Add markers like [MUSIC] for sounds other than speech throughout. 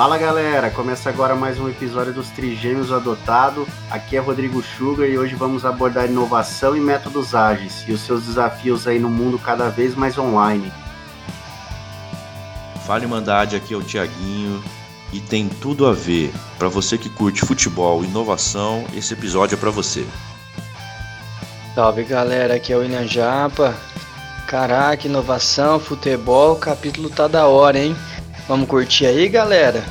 Fala galera, começa agora mais um episódio dos Trigêmeos Adotado. Aqui é Rodrigo Sugar e hoje vamos abordar inovação e métodos ágeis e os seus desafios aí no mundo cada vez mais online. Fala Irmandade, aqui é o Tiaguinho e tem tudo a ver. Para você que curte futebol e inovação, esse episódio é para você. Salve galera, aqui é o William Japa. Caraca, inovação, futebol, o capítulo tá da hora, hein? Vamos curtir aí, galera?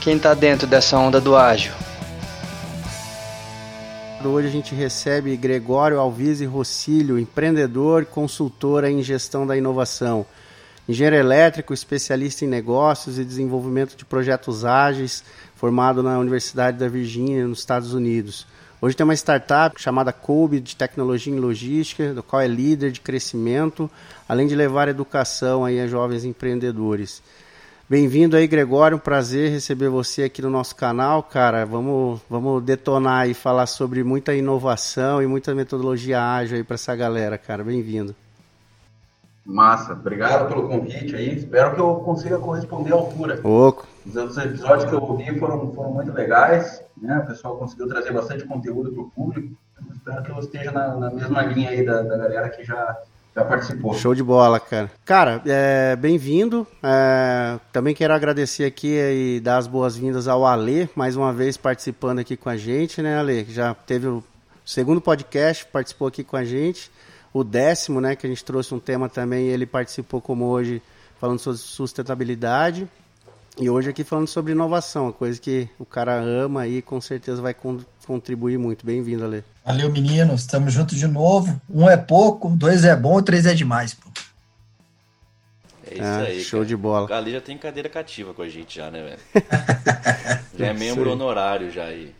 Quem tá dentro dessa onda do ágil? Hoje a gente recebe Gregório Alvise Rossílio, empreendedor e consultor em gestão da inovação. Engenheiro elétrico, especialista em negócios e desenvolvimento de projetos ágeis, formado na Universidade da Virgínia, nos Estados Unidos. Hoje tem uma startup chamada Kobe de tecnologia em logística, do qual é líder de crescimento, além de levar educação aí a jovens empreendedores. Bem-vindo aí, Gregório. Um prazer receber você aqui no nosso canal, cara. Vamos, vamos detonar e falar sobre muita inovação e muita metodologia ágil aí para essa galera, cara. Bem-vindo. Massa, obrigado pelo convite aí. Espero que eu consiga corresponder à altura. Oco. Os episódios que eu ouvi foram, foram muito legais, né? O pessoal conseguiu trazer bastante conteúdo para o público. Espero que eu esteja na, na mesma linha aí da, da galera que já já participou. Show de bola, cara. Cara, é, bem-vindo. É, também quero agradecer aqui e dar as boas-vindas ao Ale, mais uma vez participando aqui com a gente, né, Ale? Já teve o segundo podcast, participou aqui com a gente. O décimo, né, que a gente trouxe um tema também, ele participou como hoje, falando sobre sustentabilidade. E hoje aqui falando sobre inovação, coisa que o cara ama e com certeza vai contribuir muito. Bem-vindo, Ale. Valeu, meninos. Estamos juntos de novo. Um é pouco, dois é bom, três é demais. Pô. É isso ah, aí. Show cara. de bola. O Ali já tem cadeira cativa com a gente já, né, velho? [LAUGHS] já é membro honorário já aí.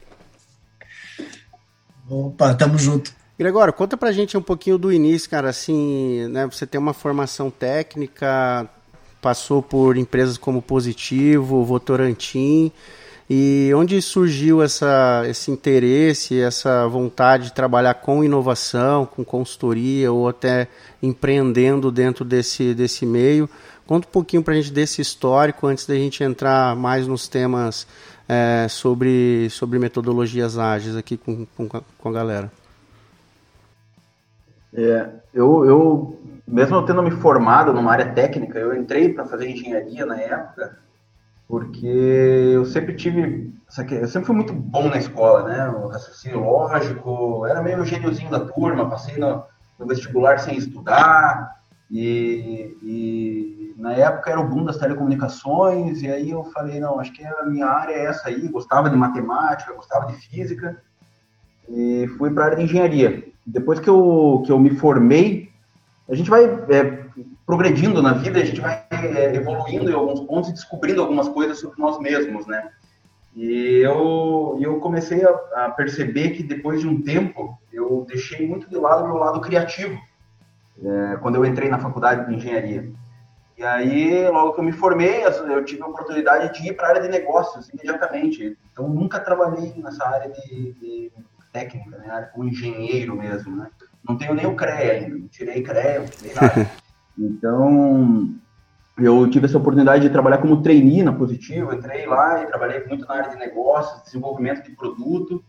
Opa, tamo junto. Gregório, conta pra gente um pouquinho do início, cara, assim, né, você tem uma formação técnica, passou por empresas como Positivo, Votorantim, e onde surgiu essa, esse interesse, essa vontade de trabalhar com inovação, com consultoria ou até empreendendo dentro desse, desse meio? Conta um pouquinho para a gente desse histórico antes da gente entrar mais nos temas é, sobre, sobre metodologias ágeis aqui com, com, com a galera. É, eu, eu, mesmo tendo me formado numa área técnica, eu entrei para fazer engenharia na época, porque eu sempre tive, eu sempre fui muito bom na escola, né? O raciocínio lógico, era meio gêniozinho da turma, passei no, no vestibular sem estudar, e, e, na época era o boom das telecomunicações, e aí eu falei, não, acho que a minha área é essa aí, gostava de matemática, gostava de física, e fui para a área de engenharia. Depois que eu, que eu me formei, a gente vai é, progredindo na vida, a gente vai é, evoluindo em alguns pontos e descobrindo algumas coisas sobre nós mesmos, né? E eu, eu comecei a, a, perceber que depois de um tempo eu deixei muito de lado o meu lado criativo, é, quando eu entrei na faculdade de engenharia. E aí, logo que eu me formei, eu tive a oportunidade de ir para a área de negócios imediatamente. Então, nunca trabalhei nessa área de, de técnica, né? como engenheiro mesmo, né? Não tenho nem o CREA ainda, não tirei CREA, não tirei nada. [LAUGHS] Então, eu tive essa oportunidade de trabalhar como trainee na Positivo, entrei lá e trabalhei muito na área de negócios, desenvolvimento de produto.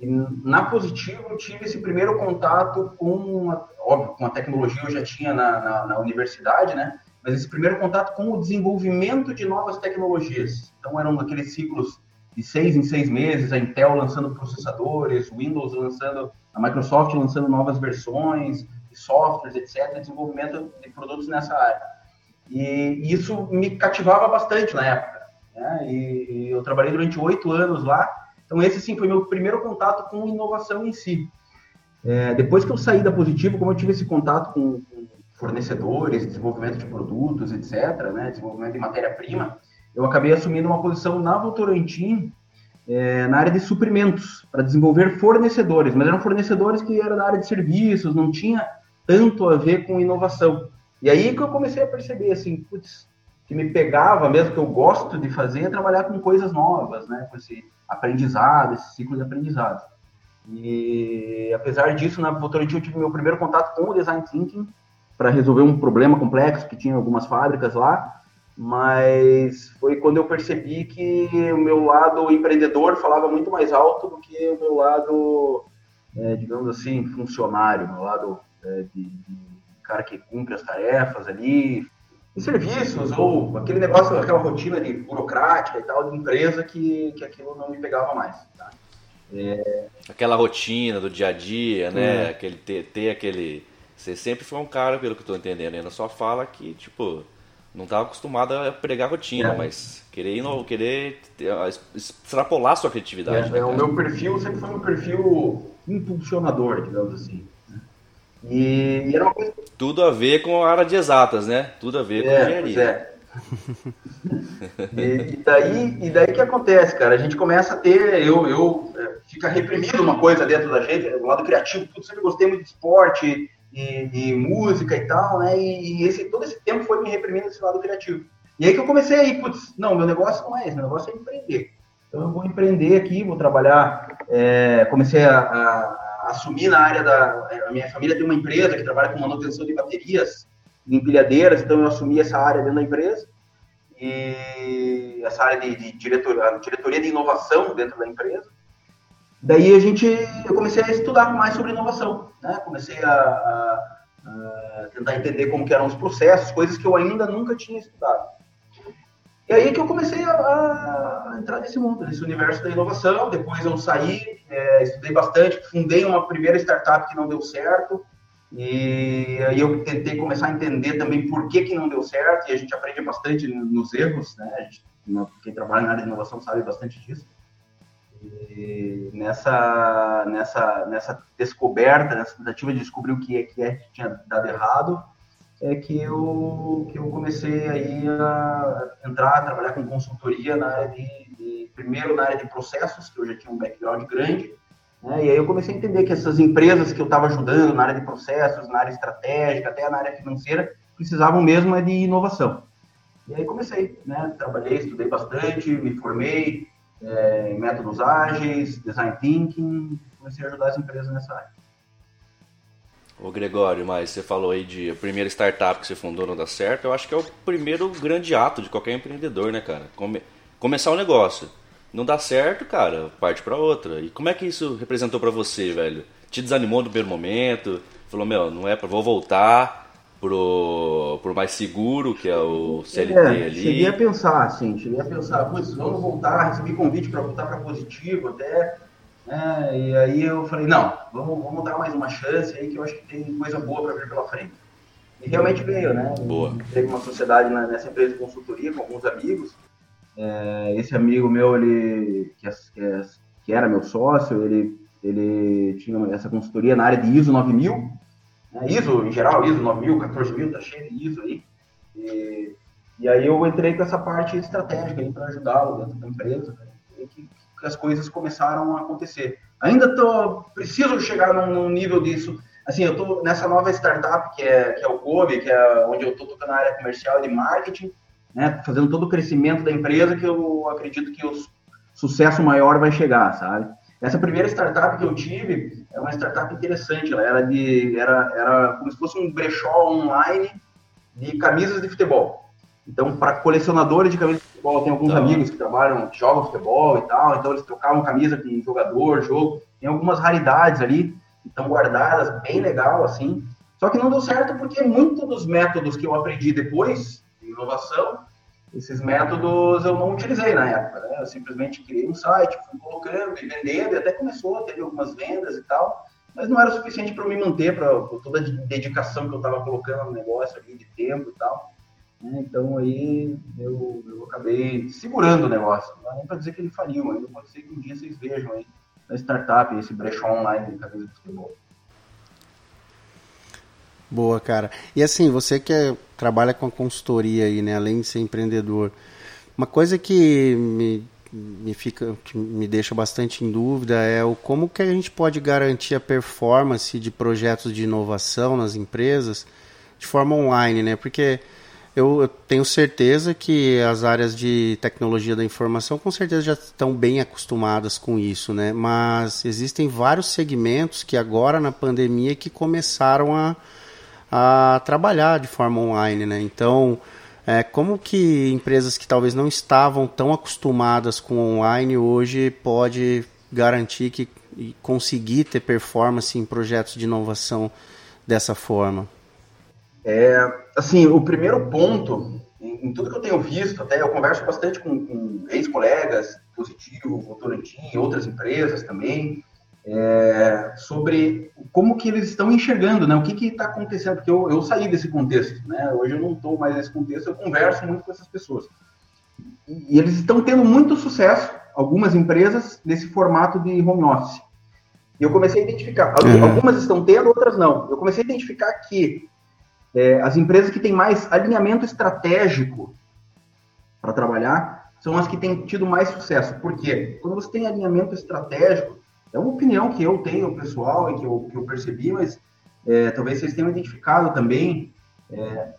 E na Positivo tive esse primeiro contato com, uma, óbvio, com a tecnologia eu já tinha na, na, na universidade, né? Mas esse primeiro contato com o desenvolvimento de novas tecnologias. Então eram aqueles ciclos de seis em seis meses, a Intel lançando processadores, Windows lançando, a Microsoft lançando novas versões, de softwares, etc., desenvolvimento de produtos nessa área. E isso me cativava bastante na época. Né? E eu trabalhei durante oito anos lá. Então, esse sim foi meu primeiro contato com inovação em si. É, depois que eu saí da Positivo, como eu tive esse contato com, fornecedores, desenvolvimento de produtos, etc., né? desenvolvimento de matéria-prima, eu acabei assumindo uma posição na Votorantim é, na área de suprimentos, para desenvolver fornecedores, mas eram fornecedores que eram da área de serviços, não tinha tanto a ver com inovação. E aí que eu comecei a perceber, assim, putz, que me pegava mesmo, que eu gosto de fazer, é trabalhar com coisas novas, né, com esse aprendizado, esse ciclo de aprendizado. E apesar disso, na Votorantim eu tive meu primeiro contato com o Design Thinking, para resolver um problema complexo que tinha algumas fábricas lá, mas foi quando eu percebi que o meu lado empreendedor falava muito mais alto do que o meu lado, é, digamos assim, funcionário, meu lado é, de, de, cara que cumpre as tarefas ali, em serviços, ou aquele negócio, aquela rotina de burocrática e tal, de empresa, que, que aquilo não me pegava mais. Tá? É... Aquela rotina do dia a dia, né? É. Aquele, ter, ter aquele. Você sempre foi um cara, pelo que eu tô entendendo, ainda só fala que, tipo, não estava acostumado a pregar rotina, é. mas querer, querer extrapolar sua criatividade. É, né, o meu perfil sempre foi um perfil impulsionador, digamos assim. Né? E, e, era uma coisa... Tudo a ver com a área de exatas, né? Tudo a ver com é, engenharia. É. e, e, daí, e daí que acontece, cara? A gente começa a ter, eu, eu é, fica reprimido uma coisa dentro da gente, o lado criativo, tudo sempre gostei muito de esporte, e, e, música e tal, né? E, e, esse, todo esse tempo foi me reprimindo esse lado criativo. E aí que eu comecei aí, putz, não, meu negócio não é esse, meu negócio é empreender. Então eu vou empreender aqui, vou trabalhar. É, comecei a, a, a, assumir na área da. A minha família tem uma empresa que trabalha com manutenção de baterias em empilhadeiras, então eu assumi essa área dentro da empresa. E essa área de, de diretoria, diretoria de inovação dentro da empresa. Daí a gente, eu comecei a estudar mais sobre inovação, né? Comecei a, a, a, tentar entender como eram os processos, coisas que eu ainda nunca tinha estudado. E aí que eu comecei a, a entrar nesse mundo, nesse universo da inovação. Depois eu saí, é, estudei bastante, fundei uma primeira startup que não deu certo. E aí eu tentei começar a entender também por que, que não deu certo. E a gente aprende bastante nos erros, né? A gente, quem trabalha na área de inovação sabe bastante disso. E nessa, nessa, nessa descoberta, nessa tentativa de descobrir o que é que, é que tinha dado errado, é que eu, que eu comecei aí a entrar, a trabalhar com consultoria na área de, de, primeiro na área de processos, que eu já tinha um background grande, né? e aí eu comecei a entender que essas empresas que eu estava ajudando na área de processos, na área estratégica, até na área financeira, precisavam mesmo de inovação. E aí comecei, né? Trabalhei, estudei bastante, me formei, é, métodos ágeis, design thinking, comecei a ajudar as empresas nessa área. Ô Gregório, mas você falou aí de a primeira startup que você fundou não dá certo, eu acho que é o primeiro grande ato de qualquer empreendedor, né, cara? Come, começar um negócio. Não dá certo, cara, parte para outra. E como é que isso representou para você, velho? Te desanimou no primeiro momento? Falou, meu, não é para vou voltar, pro, pro mais seguro, que é o CLT é, ali. Cheguei a pensar, assim, cheguei a pensar, putz, vamos voltar, recebi convite para voltar para positivo até. Né? E aí eu falei, não, vamos, vamos dar mais uma chance aí que eu acho que tem coisa boa para vir pela frente. E realmente veio, né? Boa. Teve uma sociedade nessa empresa de consultoria com alguns amigos. É, esse amigo meu, ele que, é, que, era meu sócio, ele, ele tinha essa consultoria na área de ISO 9000, né? ISO, em geral, ISO 9000, 14000, tá cheio de ISO aí. E, e aí eu entrei com essa parte estratégica para ajudá-lo dentro da empresa, né? que, que, as coisas começaram a acontecer. Ainda tô, preciso chegar num, num nível disso. Assim, eu tô nessa nova startup que é, que é o Kobe, que é onde eu tô tocando na área comercial e de marketing, né? Fazendo todo o crescimento da empresa que eu acredito que o sucesso maior vai chegar, sabe? Essa primeira startup que eu tive é uma startup interessante. Ela era de era, era como se fosse um brechó online de camisas de futebol. Então, para colecionadores de camisas de futebol, tem alguns então... amigos que trabalham, que jogam futebol e tal. Então, eles trocavam camisa com jogador, jogo. Tem algumas raridades ali, estão guardadas, bem legal assim. Só que não deu certo porque muitos dos métodos que eu aprendi depois de inovação esses métodos eu não utilizei na época, né? Eu simplesmente criei um site, fui colocando e vendendo, e até começou, teve algumas vendas e tal, mas não era suficiente para me manter, para toda a dedicação que eu estava colocando no negócio ali, de tempo e tal. Né? Então aí eu, eu acabei segurando o negócio. Não dá nem para dizer que ele faliu, ainda pode ser que um dia vocês vejam aí na startup, esse brechó online de camisa de futebol. Boa, cara. E assim, você que é, trabalha com a consultoria aí, né, além de ser empreendedor, uma coisa que me, me fica, que me deixa bastante em dúvida é o como que a gente pode garantir a performance de projetos de inovação nas empresas de forma online, né? Porque eu, eu, tenho certeza que as áreas de tecnologia da informação com certeza já estão bem acostumadas com isso, né? Mas existem vários segmentos que agora na pandemia que começaram a a trabalhar de forma online, né? Então, É, como que empresas que talvez não estavam tão acostumadas com online hoje pode garantir que e conseguir ter performance em projetos de inovação dessa forma? É, assim, o primeiro ponto, em, em, tudo que eu tenho visto, até eu converso bastante com, com ex-colegas, Positivo, Votorantim outras empresas também, é, sobre como que eles estão enxergando, né? O que está acontecendo? Porque eu, eu saí desse contexto, né? Hoje eu não estou mais nesse contexto, eu converso muito com essas pessoas. E, e eles estão tendo muito sucesso, algumas empresas, nesse formato de home office. E eu comecei a identificar, uhum. algumas estão tendo, outras não. Eu comecei a identificar que é, as empresas que têm mais alinhamento estratégico para trabalhar são as que têm tido mais sucesso. Por quê? Quando você tem alinhamento estratégico, é uma opinião que eu tenho pessoal e que eu, que eu percebi, mas é, talvez vocês tenham identificado também. É,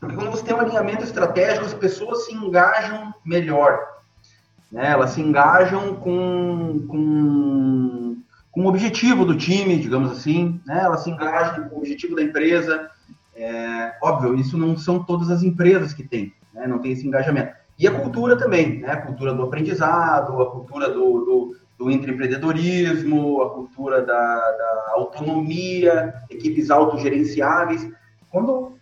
porque quando você tem um alinhamento estratégico, as pessoas se engajam melhor. Né? Elas se engajam com, com, com o objetivo do time, digamos assim. Né? Elas se engajam com o objetivo da empresa. É, óbvio, isso não são todas as empresas que têm, né? não tem esse engajamento. E a cultura também, né? a cultura do aprendizado, a cultura do, do do empreendedorismo, a cultura da, da autonomia, equipes autogerenciáveis. Quando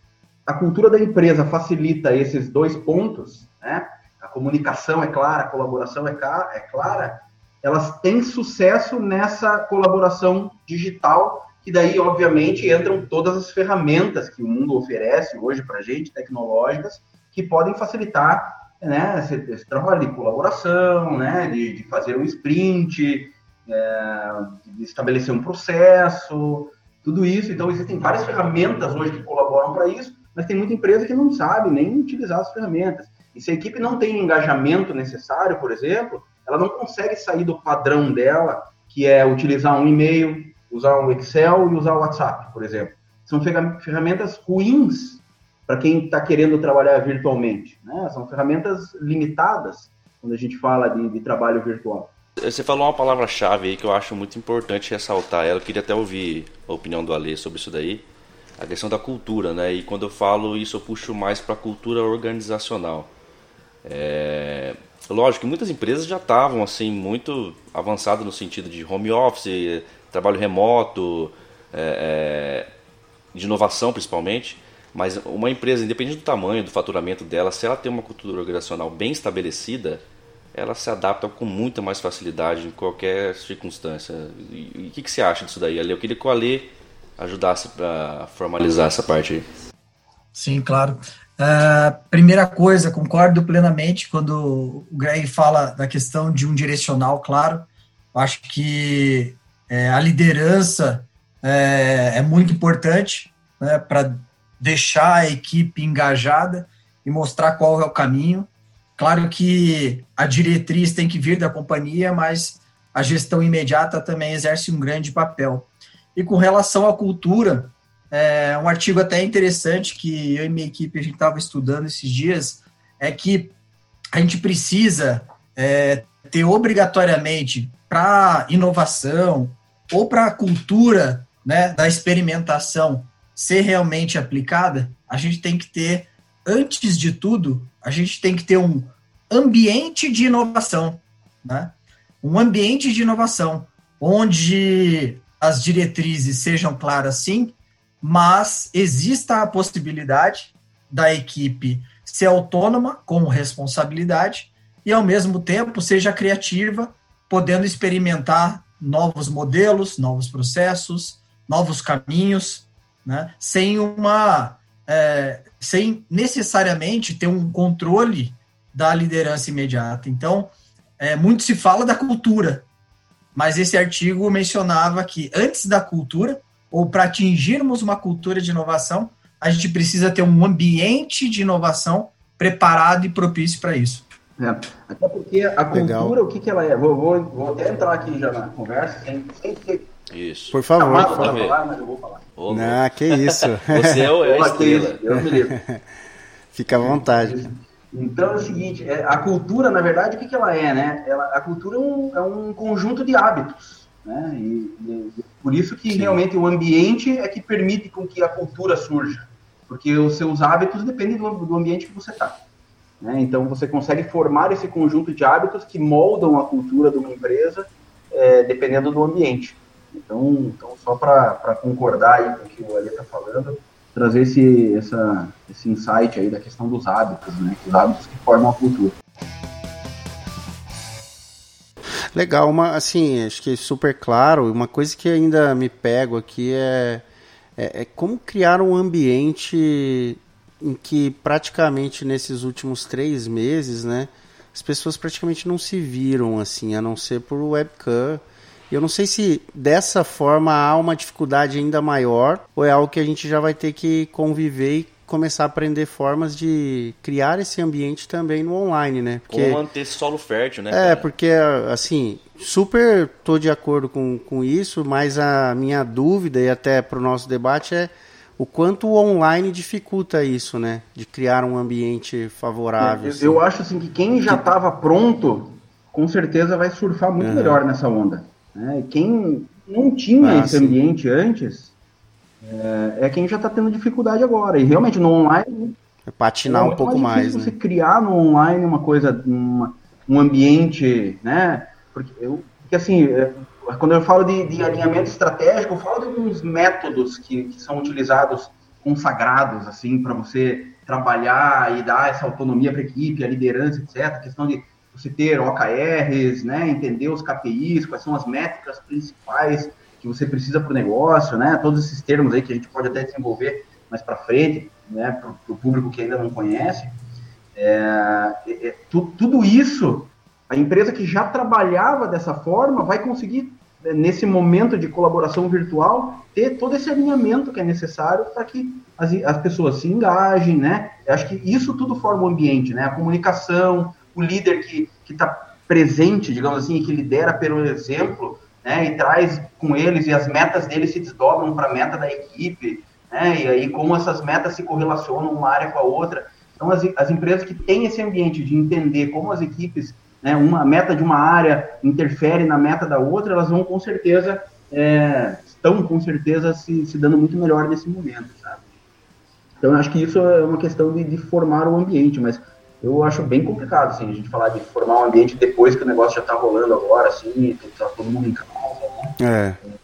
a cultura da empresa facilita esses dois pontos, né? a comunicação é clara, a colaboração é, é clara, elas têm sucesso nessa colaboração digital, que daí, obviamente, entram todas as ferramentas que o mundo oferece hoje para a gente, tecnológicas, que podem facilitar né, esse, esse, trabalho de colaboração, né, de, de fazer um sprint, é, de estabelecer um processo, tudo isso. Então, existem várias ferramentas hoje que colaboram para isso, mas tem muita empresa que não sabe nem utilizar as ferramentas. E se a equipe não tem o engajamento necessário, por exemplo, ela não consegue sair do padrão dela, que é utilizar um e-mail, usar um Excel e usar o WhatsApp, por exemplo. São ferramentas ruins para quem está querendo trabalhar virtualmente. Né? São ferramentas limitadas quando a gente fala de, de trabalho virtual. Você falou uma palavra-chave aí que eu acho muito importante ressaltar. Eu queria até ouvir a opinião do Ale sobre isso daí. A questão da cultura, né? E quando eu falo isso, eu puxo mais para a cultura organizacional. É... Lógico que muitas empresas já estavam assim muito avançadas no sentido de home office, trabalho remoto, é... é de inovação principalmente. Mas uma empresa, independente do tamanho, do faturamento dela, se ela tem uma cultura organizacional bem estabelecida, ela se adapta com muita mais facilidade em qualquer circunstância. E o que, que, você acha disso daí, Ale? Eu queria que o Ale ajudasse para formalizar essa parte aí. Sim, claro. Uh, primeira coisa, concordo plenamente quando o Greg fala da questão de um direcional, claro. Acho que é, a liderança é, é muito importante né, para deixar a equipe engajada e mostrar qual é o caminho. Claro que a diretriz tem que vir da companhia, mas a gestão imediata também exerce um grande papel. E com relação à cultura, é, um artigo até interessante que eu e minha equipe a gente estava estudando esses dias é que a gente precisa é, ter obrigatoriamente para inovação ou para a cultura né, da experimentação ser realmente aplicada, a gente tem que ter, antes de tudo, a gente tem que ter um ambiente de inovação, né? Um ambiente de inovação, onde as diretrizes sejam claras, sim, mas exista a possibilidade da equipe ser autônoma, com responsabilidade, e ao mesmo tempo seja criativa, podendo experimentar novos modelos, novos processos, novos caminhos, né? sem uma é, sem necessariamente ter um controle da liderança imediata. Então, é, muito se fala da cultura, mas esse artigo mencionava que antes da cultura, ou para atingirmos uma cultura de inovação, a gente precisa ter um ambiente de inovação preparado e propício para isso. É, até porque a Legal. cultura, o que, que ela é? Vou, vou, vou até entrar aqui já na conversa, sem, sem ser isso. Por favor. Não, por favor. Falar, mas eu vou falar. Ô, não, que isso. [LAUGHS] Você é o é a estrela. Eu me livro. [LAUGHS] Fica à vontade. Então é o seguinte, é, a cultura, na verdade, o que, que ela é, né? Ela, a cultura é um, é um conjunto de hábitos, né? E, e, por isso que Sim. realmente o ambiente é que permite com que a cultura surja. porque os seus hábitos dependem do, do ambiente que você está. Né? Então, você consegue formar esse conjunto de hábitos que moldam a cultura de uma empresa, é, dependendo do ambiente. Então, então só para concordar com o que o Ali está falando, trazer esse, essa, esse insight aí da questão dos hábitos, né? Os hábitos que formam a cultura. Legal, uma, assim, acho que é super claro. Uma coisa que ainda me pego aqui é, é, é como criar um ambiente em que praticamente nesses últimos três meses, né, as pessoas praticamente não se viram assim, a não ser por webcam. Eu não sei se dessa forma há uma dificuldade ainda maior ou é algo que a gente já vai ter que conviver e começar a aprender formas de criar esse ambiente também no online, né? Porque, Como manter esse solo fértil, né? É, cara? porque, assim, super tô de acordo com, com isso, mas a minha dúvida, e até para o nosso debate, é o quanto o online dificulta isso, né? De criar um ambiente favorável. É, assim. Eu acho, assim, que quem já estava pronto, com certeza vai surfar muito uhum. melhor nessa onda. Né? Quem não tinha ah, esse sim. ambiente antes é, é, quem já está tendo dificuldade agora. E realmente no online. É patinar é um pouco mais. Né? Você criar no online uma coisa, uma, um ambiente, né? Porque, eu, porque assim, é, quando eu falo de, de, alinhamento estratégico, eu falo de alguns métodos que, que são utilizados consagrados, assim, para você trabalhar e dar essa autonomia para a equipe, a liderança, etc. A questão de você ter OKRs, né, entender os KPIs, quais são as métricas principais que você precisa para o negócio, né, todos esses termos aí que a gente pode até desenvolver mais para frente, né, para o público que ainda não conhece. É, é, tu, tudo isso, a empresa que já trabalhava dessa forma vai conseguir, nesse momento de colaboração virtual, ter todo esse alinhamento que é necessário para que as, as pessoas se engajem, né? Eu acho que isso tudo forma o ambiente, né? A comunicação, o líder que está presente, digamos assim, que lidera pelo exemplo, né, e traz com eles, e as metas deles se desdobram para a meta da equipe, né, e aí como essas metas se correlacionam uma área com a outra. Então, as, as empresas que têm esse ambiente de entender como as equipes, né, uma meta de uma área interfere na meta da outra, elas vão com certeza, é, estão com certeza se, se dando muito melhor nesse momento, sabe? Então, eu acho que isso é uma questão de, de formar o ambiente, mas eu acho bem complicado, assim, a gente falar de formar um ambiente depois que o negócio já está rolando agora, assim, tá todo mundo em casa, né? É.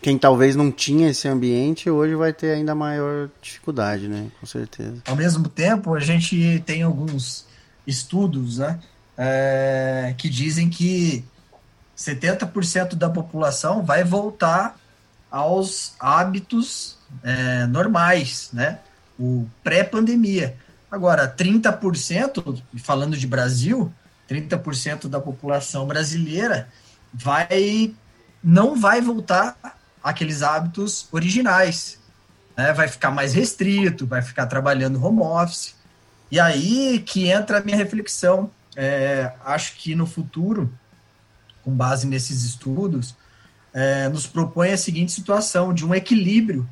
Quem talvez não tinha esse ambiente, hoje vai ter ainda maior dificuldade, né? Com certeza. Ao mesmo tempo, a gente tem alguns estudos, né? É, que dizem que 70% da população vai voltar aos hábitos é, normais, né? O pré-pandemia. Agora, 30%, falando de Brasil, 30% da população brasileira vai não vai voltar àqueles hábitos originais. Né? Vai ficar mais restrito, vai ficar trabalhando home office. E aí que entra a minha reflexão. É, acho que no futuro, com base nesses estudos, é, nos propõe a seguinte situação de um equilíbrio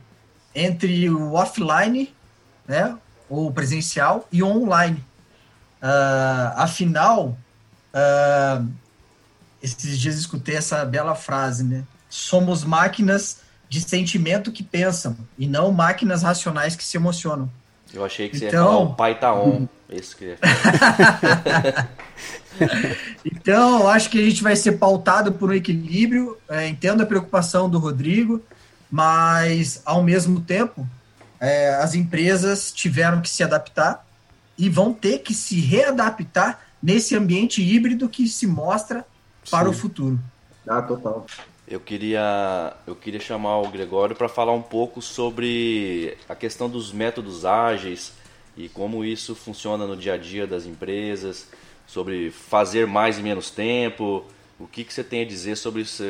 entre o offline, né, ou presencial e online. Uh, afinal, uh, esses dias escutei essa bela frase, né? Somos máquinas de sentimento que pensam e não máquinas racionais que se emocionam. Eu achei que você então... ia falar o pai tá on. Esse que [LAUGHS] então, acho que a gente vai ser pautado por um equilíbrio. É, entendo a preocupação do Rodrigo, mas ao mesmo tempo é, as empresas tiveram que se adaptar e vão ter que se readaptar nesse ambiente híbrido que se mostra para Sim. o futuro. Ah, total. Eu queria, eu queria chamar o Gregório para falar um pouco sobre a questão dos métodos ágeis e como isso funciona no dia a dia das empresas, sobre fazer mais em menos tempo. O que, que você tem a dizer sobre isso,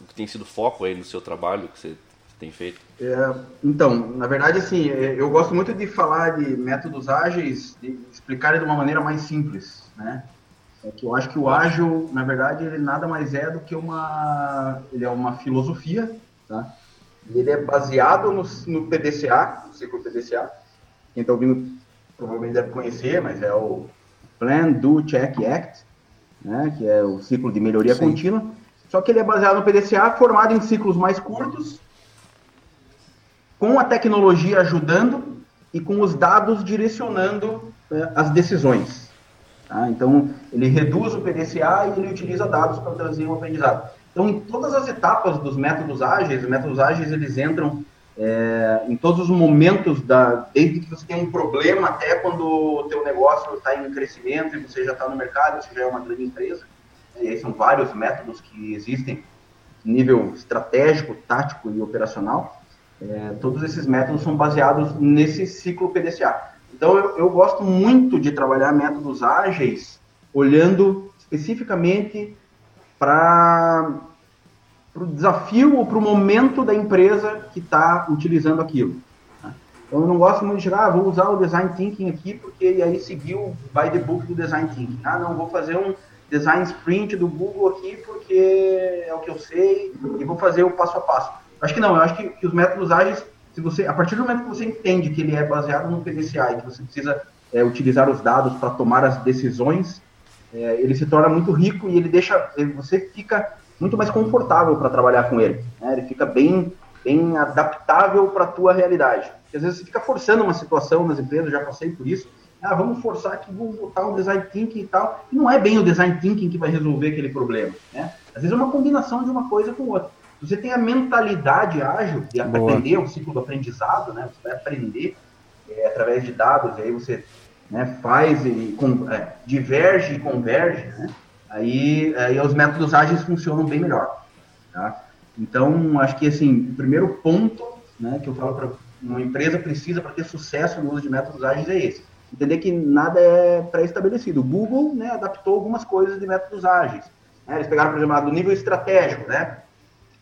o que tem sido foco aí no seu trabalho que você tem feito? É, então, na verdade, assim, é, eu gosto muito de falar de métodos ágeis, de explicar de uma maneira mais simples, né? É que eu acho que o ágil, na verdade, ele nada mais é do que uma, ele é uma filosofia, tá? E ele é baseado no, no PDCA, no ciclo PDCA. Quem está ouvindo provavelmente deve conhecer, mas é o Plan, Do, Check, Act, né? Que é o ciclo de melhoria Sim. contínua. Só que ele é baseado no PDCA, formado em ciclos mais curtos com a tecnologia ajudando, e com os dados direcionando é, as decisões. Tá? Então, ele reduz o PDCA e ele utiliza dados para trazer um aprendizado. Então, em todas as etapas dos métodos ágeis, os métodos ágeis eles entram é, em todos os momentos, da, desde que você tem um problema até quando o teu negócio está em crescimento e você já está no mercado, você já é uma grande empresa. E aí são vários métodos que existem, nível estratégico, tático e operacional. É, todos esses métodos são baseados nesse ciclo PDCA. Então, eu, eu gosto muito de trabalhar métodos ágeis, olhando especificamente para o desafio ou para o momento da empresa que está utilizando aquilo. Né? Então, eu não gosto muito de chegar, ah, vou usar o Design Thinking aqui, porque aí seguiu by the book do Design Thinking. Ah, não, vou fazer um Design Sprint do Google aqui, porque é o que eu sei, e vou fazer o passo a passo. Acho que não, eu acho que, que os métodos ágeis, se você, a partir do momento que você entende que ele é baseado no PDCA e que você precisa é, utilizar os dados para tomar as decisões, é, ele se torna muito rico e ele deixa, você fica muito mais confortável para trabalhar com ele. Né? Ele fica bem, bem adaptável para a tua realidade. Porque às vezes você fica forçando uma situação nas empresas, já passei por isso. Ah, vamos forçar aqui, vamos botar um design thinking e tal. E não é bem o design thinking que vai resolver aquele problema. Né? Às vezes é uma combinação de uma coisa com outra você tem a mentalidade ágil de aprender, o ciclo do aprendizado, né? Você vai aprender é, através de dados, e aí você né, faz e com, é, diverge e converge, né? Aí, aí os métodos ágeis funcionam bem melhor. Tá? Então, acho que assim, o primeiro ponto né, que eu falo para uma empresa precisa para ter sucesso no uso de métodos ágeis é esse. Entender que nada é pré-estabelecido. O Google né, adaptou algumas coisas de métodos ágeis. Né? Eles pegaram, por exemplo, do nível estratégico, né?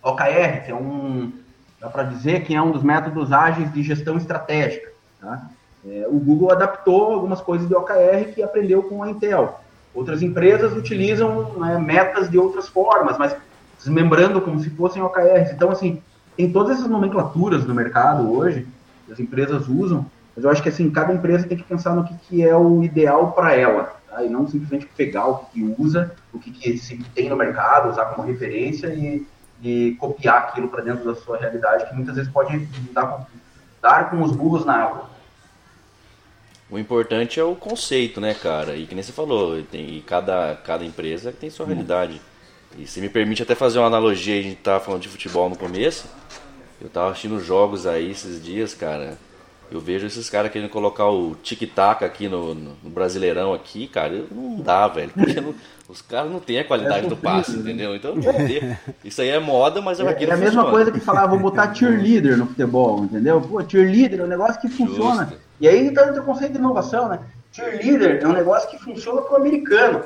OKR, que é um, dá para dizer que é um dos métodos ágeis de gestão estratégica. Tá? É, o Google adaptou algumas coisas de OKR que aprendeu com a Intel. Outras empresas utilizam né, metas de outras formas, mas desmembrando como se fossem OKRs. Então, assim, tem todas essas nomenclaturas no mercado hoje, as empresas usam, mas eu acho que assim, cada empresa tem que pensar no que, que é o ideal para ela, tá? e não simplesmente pegar o que, que usa, o que, que se tem no mercado, usar como referência e, e copiar aquilo para dentro da sua realidade, que muitas vezes pode dar, dar com os burros na água. O importante é o conceito, né, cara? E que nem você falou, tem, e cada, cada empresa tem sua realidade. E se me permite até fazer uma analogia, a gente tava falando de futebol no começo. Eu tava assistindo jogos aí esses dias, cara. Eu vejo esses caras querendo colocar o tic-tac aqui no, no, Brasileirão aqui, cara, não dá, velho. Porque não, os caras não têm a qualidade é do passe, né? entendeu? Então, isso aí é moda, mas é, é aquilo É a mesma funciona. coisa que falar, vou botar cheerleader no futebol, entendeu? Pô, cheerleader é um negócio que funciona. Justo. E aí então entra o conceito de inovação, né? Cheerleader é um negócio que funciona pro americano,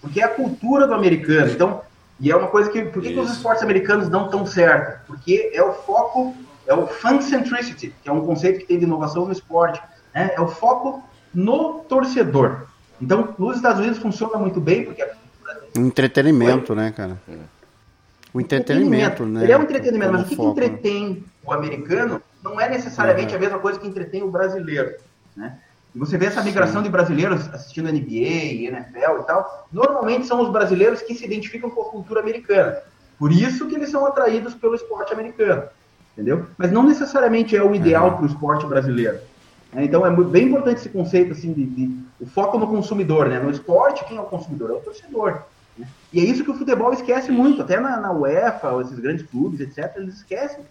porque é a cultura do americano. Então, e é uma coisa que, por que, que os esportes americanos não tão certo? Porque é o foco é o fan centricity, que é um conceito que tem de inovação no esporte. Né? É o foco no torcedor. Então, nos Estados Unidos funciona muito bem, porque. Entretenimento, né, cara? O entretenimento, né? Ele é um entretenimento, mas o que, que, entretém o americano não é necessariamente uhum. a mesma coisa que entretém o brasileiro, né? E você vê essa migração Sim. de brasileiros assistindo NBA, NFL e tal, normalmente são os brasileiros que se identificam com a cultura americana. Por isso que eles são atraídos pelo esporte americano entendeu? Mas não necessariamente é o ideal uhum. para o esporte brasileiro. Né? Então é bem importante esse conceito assim de, de, o foco no consumidor, né? No esporte quem é o consumidor é o torcedor. Né? E é isso que o futebol esquece muito, até na, na UEFA, esses grandes clubes, etc. Eles esquecem.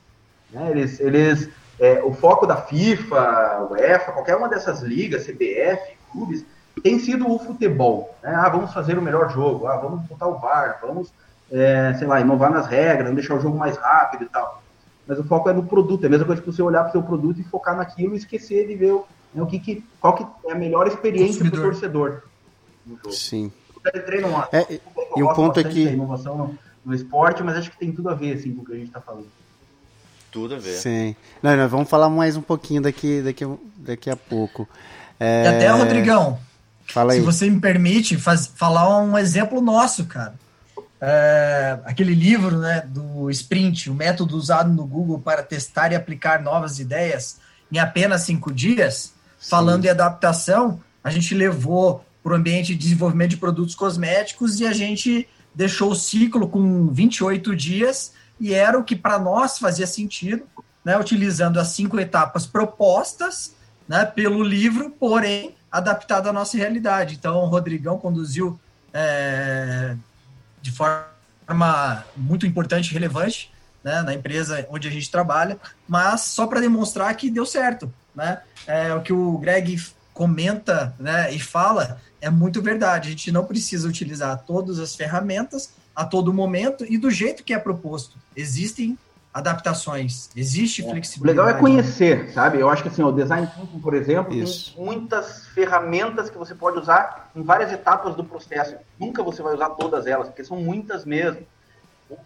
Né? Eles, eles é, o foco da FIFA, UEFA, qualquer uma dessas ligas, CBF, clubes, tem sido o futebol. Né? Ah, vamos fazer o melhor jogo, ah, vamos botar o VAR, vamos, é, sei lá, inovar nas regras, vamos deixar o jogo mais rápido e tal mas o foco é no produto. É a mesma coisa que você olhar para o seu produto e focar naquilo e esquecer de ver né, o que, que, qual que é a melhor experiência para o torcedor. Sim. Treino, é, e um ponto é que inovação no, no, esporte, mas acho que tem tudo a ver assim com o que a gente está falando. Tudo a ver. Sim. Não, nós vamos falar mais um pouquinho daqui, daqui, daqui a pouco. É... E até, Rodrigão, Fala se você me permite faz, falar um exemplo nosso, cara é, aquele livro né, do Sprint, o método usado no Google para testar e aplicar novas ideias em apenas cinco dias, Sim. falando em adaptação, a gente levou para o ambiente de desenvolvimento de produtos cosméticos e a gente deixou o ciclo com 28 dias e era o que para nós fazia sentido, né, utilizando as cinco etapas propostas, né, pelo livro, porém adaptado à nossa realidade. Então, o Rodrigão conduziu é, de forma muito importante e relevante né, na empresa onde a gente trabalha, mas só para demonstrar que deu certo. Né? É, o que o Greg comenta né, e fala é muito verdade. A gente não precisa utilizar todas as ferramentas a todo momento e do jeito que é proposto. Existem adaptações, existe é. flexibilidade. O legal é conhecer, sabe? Eu acho que assim, o design thinking, por exemplo, Isso. tem muitas ferramentas que você pode usar em várias etapas do processo. Nunca você vai usar todas elas, porque são muitas mesmo.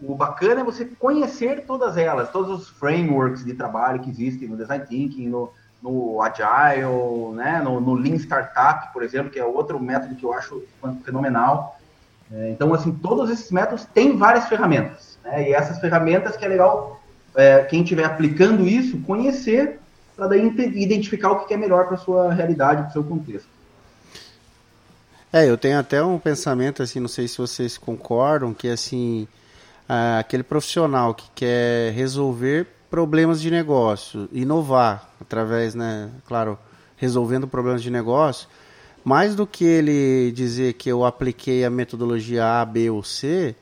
O bacana é você conhecer todas elas, todos os frameworks de trabalho que existem no design thinking, no, no agile, né, no, no lean startup, por exemplo, que é outro método que eu acho fenomenal. É, então, assim, todos esses métodos têm várias ferramentas. Né? E essas ferramentas que é legal é, quem estiver aplicando isso conhecer para daí identificar o que é melhor para sua realidade, para o seu contexto. É, eu tenho até um pensamento assim, não sei se vocês concordam, que assim, aquele profissional que quer resolver problemas de negócio, inovar através, né, claro, resolvendo problemas de negócio, mais do que ele dizer que eu apliquei a metodologia A, B ou C,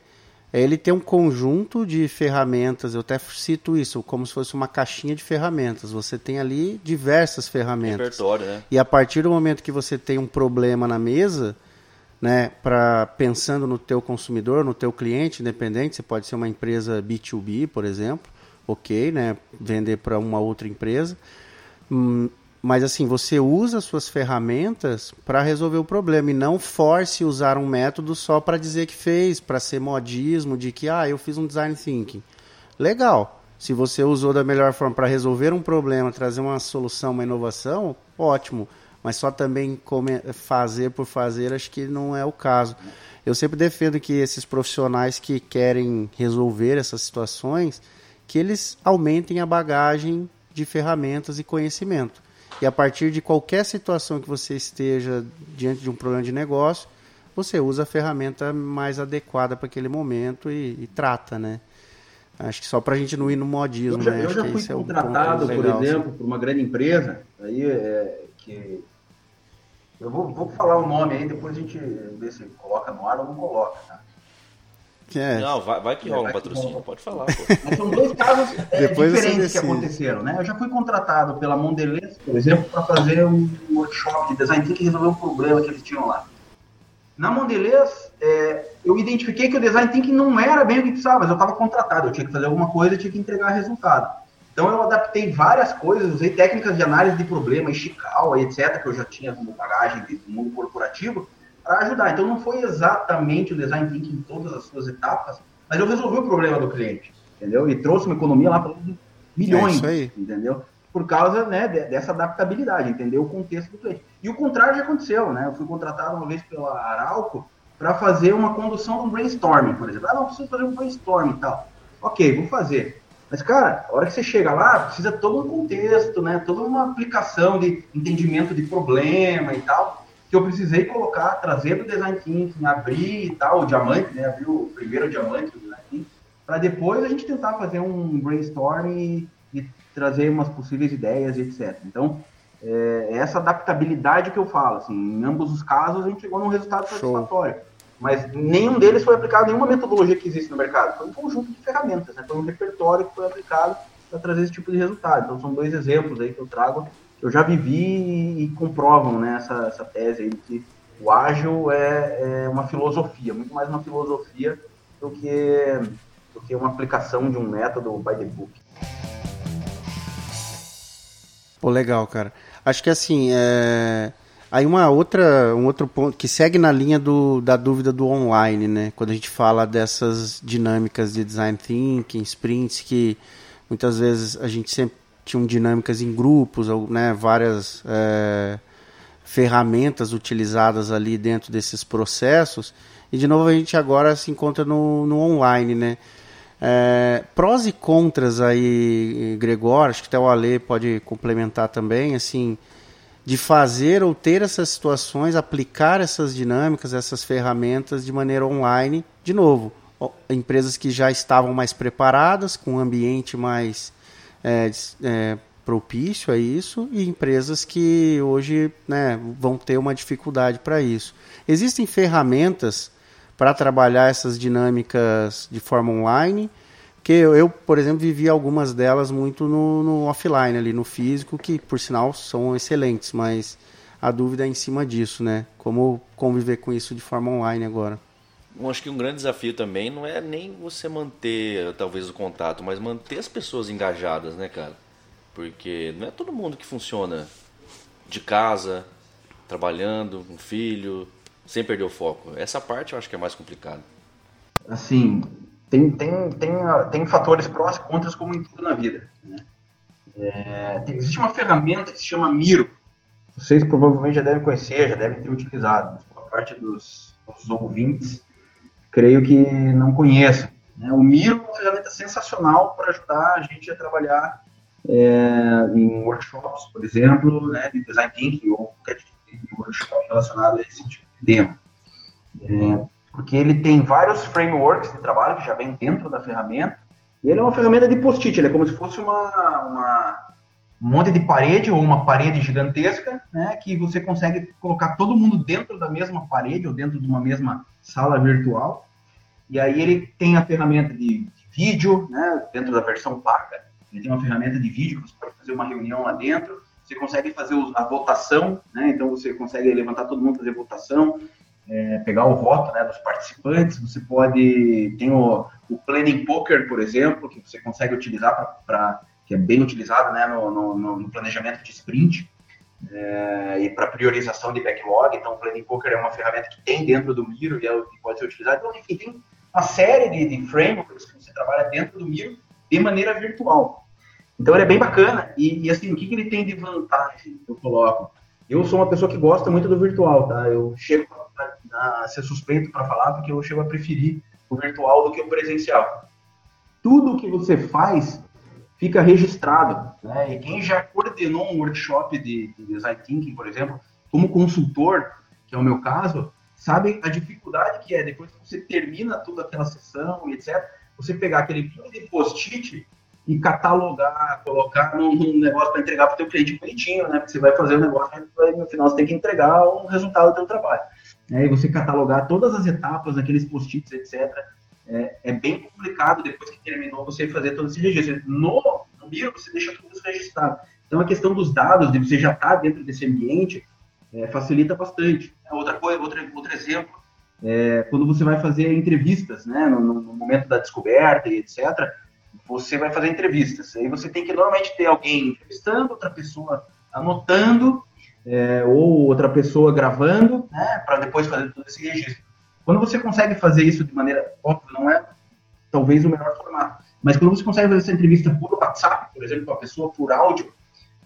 é ele ter um conjunto de ferramentas, eu até cito isso, como se fosse uma caixinha de ferramentas. Você tem ali diversas ferramentas. Repertório, né? E a partir do momento que você tem um problema na mesa, né, para pensando no teu consumidor, no teu cliente independente, você pode ser uma empresa B2B, por exemplo, ok, né, vender para uma outra empresa, hum, mas assim, você usa suas ferramentas para resolver o problema e não force usar um método só para dizer que fez, para ser modismo de que ah, eu fiz um design thinking. Legal. Se você usou da melhor forma para resolver um problema, trazer uma solução, uma inovação, ótimo. Mas só também fazer por fazer, acho que não é o caso. Eu sempre defendo que esses profissionais que querem resolver essas situações, que eles aumentem a bagagem de ferramentas e conhecimento e a partir de qualquer situação que você esteja diante de um problema de negócio, você usa a ferramenta mais adequada para aquele momento e, e, trata, né? Acho que só para a gente não ir no modismo, eu já, né? Eu já fui é contratado, por exemplo, por uma grande empresa, aí é, que eu vou, vou falar o nome aí, depois a gente vê se coloca no ar ou não coloca, tá? É. Não, vai, vai que rola um patrocínio, pode falar. Pô. são dois casos [LAUGHS] é, diferentes que aconteceram, né? Eu já fui contratado pela Mondelez, por exemplo, para fazer um workshop de design thinking e resolver um problema que eles tinham lá. Na Mondelez, é, eu identifiquei que o design thinking não era bem o que precisava, mas eu estava contratado, eu tinha que fazer alguma coisa, eu tinha que entregar resultado. Então eu adaptei várias coisas, usei técnicas de análise de problema, Ishikawa, etc., que eu já tinha como bagagem do mundo corporativo, para ajudar. Então não foi exatamente o design thinking em todas as suas etapas, mas eu resolvi o problema do cliente, entendeu? E trouxe uma economia lá para milhões, é entendeu? Por causa né, dessa adaptabilidade, entender o contexto do cliente. E o contrário já aconteceu, né? Eu fui contratado uma vez pela Arauco para fazer uma condução de um brainstorming, por exemplo. Ah, não, preciso fazer um brainstorming e tal. Ok, vou fazer. Mas, cara, a hora que você chega lá, precisa todo um contexto, né? Toda uma aplicação de entendimento de problema e tal que eu precisei colocar, trazer do design thinking, abrir e tal, o diamante, né? Abrir o primeiro diamante do design thinking, para depois a gente tentar fazer um brainstorm e, e trazer umas possíveis ideias e etc. Então, é, é essa adaptabilidade que eu falo, assim, em ambos os casos a gente chegou num resultado satisfatório. Mas nenhum deles foi aplicado, nenhuma metodologia que existe no mercado. Foi um conjunto de ferramentas, né? Foi um repertório que foi aplicado para trazer esse tipo de resultado. Então, são dois exemplos aí que eu trago eu já vivi e comprovam né, essa, essa tese aí de que o ágil é, é, uma filosofia, muito mais uma filosofia do que, do que uma aplicação de um método by the book. Pô, legal, cara. Acho que assim, é... aí uma outra, um outro ponto que segue na linha do, da dúvida do online, né? Quando a gente fala dessas dinâmicas de design thinking, sprints, que muitas vezes a gente sempre tinham dinâmicas em grupos, né, várias é, ferramentas utilizadas ali dentro desses processos. E de novo a gente agora se encontra no, no online, né? É, prós e contras aí, Gregor, acho que até o Ale pode complementar também, assim, de fazer ou ter essas situações, aplicar essas dinâmicas, essas ferramentas de maneira online, de novo, empresas que já estavam mais preparadas, com um ambiente mais é, é, propício a isso e empresas que hoje né, vão ter uma dificuldade para isso. Existem ferramentas para trabalhar essas dinâmicas de forma online, que eu, eu, por exemplo, vivi algumas delas muito no, no, offline, ali no físico, que por sinal são excelentes, mas a dúvida é em cima disso, né? Como conviver com isso de forma online agora. Acho que um grande desafio também não é nem você manter, talvez, o contato, mas manter as pessoas engajadas, né, cara? Porque não é todo mundo que funciona de casa, trabalhando, um filho, sem perder o foco. Essa parte eu acho que é mais complicada. Assim, tem, tem, tem, tem fatores prós e contras como em tudo na vida. Né? É, existe uma ferramenta que se chama Miro. Vocês provavelmente já devem conhecer, já devem ter utilizado. Por parte dos, dos ouvintes, creio que não conheçam. Né? O Miro é uma ferramenta sensacional para ajudar a gente a trabalhar é, em workshops, por exemplo, né, de design thinking ou qualquer tipo de workshop relacionado a esse tipo de tema. É, porque ele tem vários frameworks de trabalho que já vem dentro da ferramenta, e ele é uma ferramenta de post-it, ele é como se fosse uma, uma, um monte de parede ou uma parede gigantesca, né, que você consegue colocar todo mundo dentro da mesma parede ou dentro de uma mesma sala virtual, e aí ele tem a ferramenta de, de vídeo, né, dentro da versão paga, ele tem uma ferramenta de vídeo que você pode fazer uma reunião lá dentro, você consegue fazer a votação, né, então você consegue levantar todo mundo fazer votação, é, pegar o voto né, dos participantes, você pode. Tem o, o Planning Poker, por exemplo, que você consegue utilizar para. Que é bem utilizado né, no, no, no planejamento de sprint é, e para priorização de backlog. Então, o Planning Poker é uma ferramenta que tem dentro do Miro e, é, pode ser utilizado. Então, enfim, tem uma série de, de frameworks que você trabalha dentro do Miro de maneira virtual. Então, ele é bem bacana. E, e assim, o que, que ele tem de vantagem que eu coloco? Eu sou uma pessoa que gosta muito do virtual, tá? Eu chego a ser suspeito para falar, porque eu chego a preferir o virtual do que o presencial. Tudo que você faz fica registrado, né? E quem já coordenou um workshop de, de design thinking, por exemplo, como consultor, que é o meu caso, sabe a dificuldade que é depois que você termina toda aquela sessão e etc. Você pegar aquele de post-it e catalogar, colocar num, negócio para entregar para o teu cliente bonitinho, né? Porque você vai fazer o negócio e no final você tem que entregar um resultado do teu trabalho. Né? E você catalogar todas as etapas, aqueles post-its, etc. É, é, bem complicado depois que terminou você fazer todo esse registro. No, você deixa tudo isso registrado. Então, a questão dos dados, de você já estar tá dentro desse ambiente, é, facilita bastante. Outra coisa, outro, outro exemplo, é, quando você vai fazer entrevistas, né, no, no momento da descoberta e etc., você vai fazer entrevistas. Aí você tem que normalmente ter alguém entrevistando, outra pessoa anotando, é, ou outra pessoa gravando, né, para depois fazer todo esse registro. Quando você consegue fazer isso de maneira, óbvio, não é talvez o melhor formato, mas quando você consegue fazer essa entrevista por WhatsApp, por exemplo, com a pessoa por áudio,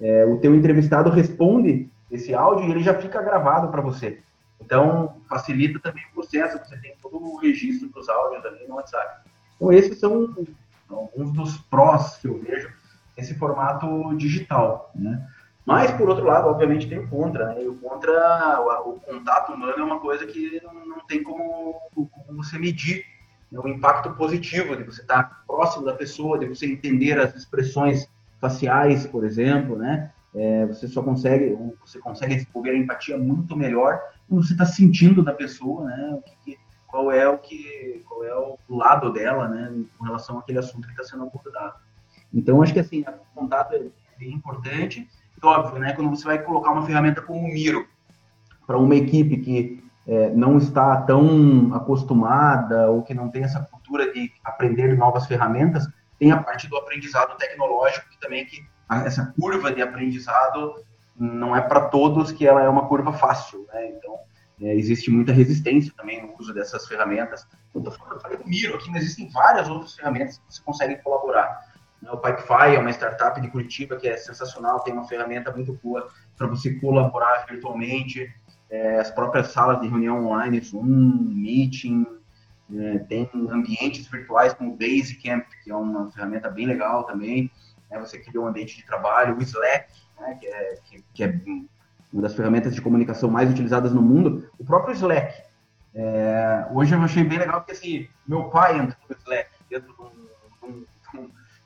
é, o teu entrevistado responde esse áudio e ele já fica gravado para você. Então, facilita também o processo, você tem todo o registro dos áudios ali no WhatsApp. Então, esses são alguns dos prós que eu vejo nesse formato digital, né? Mas, por outro lado, obviamente tem o contra, né? O contra, o, o, contato humano é uma coisa que não, não tem como, como, você medir né? o impacto positivo de você estar próximo da pessoa, de você entender as expressões faciais, por exemplo, né? É, você só consegue, você consegue desenvolver a empatia muito melhor quando você está sentindo da pessoa, né? Que, qual é o que, qual é o lado dela, né? Com relação àquele assunto que está sendo abordado. Então, acho que assim, o contato é bem importante óbvio, né, quando você vai colocar uma ferramenta como o Miro para uma equipe que é, não está tão acostumada ou que não tem essa cultura de aprender novas ferramentas, tem a parte do aprendizado tecnológico, que também que essa curva de aprendizado não é para todos que ela é uma curva fácil, né? Então, é, existe muita resistência também no uso dessas ferramentas. Eu estou falando, do Miro aqui, mas existem várias outras ferramentas que você consegue colaborar. Né, o Pipefy é uma startup de Curitiba que é sensacional, tem uma ferramenta muito boa para você colaborar virtualmente. É, as próprias salas de reunião online, Zoom, Meeting, é, tem ambientes virtuais como o Basecamp, que é uma ferramenta bem legal também. Né, você cria um ambiente de trabalho, o Slack, né, que, é, que, que, é uma das ferramentas de comunicação mais utilizadas no mundo. O próprio Slack. É, hoje eu achei bem legal porque assim, meu pai entrou no Slack dentro de um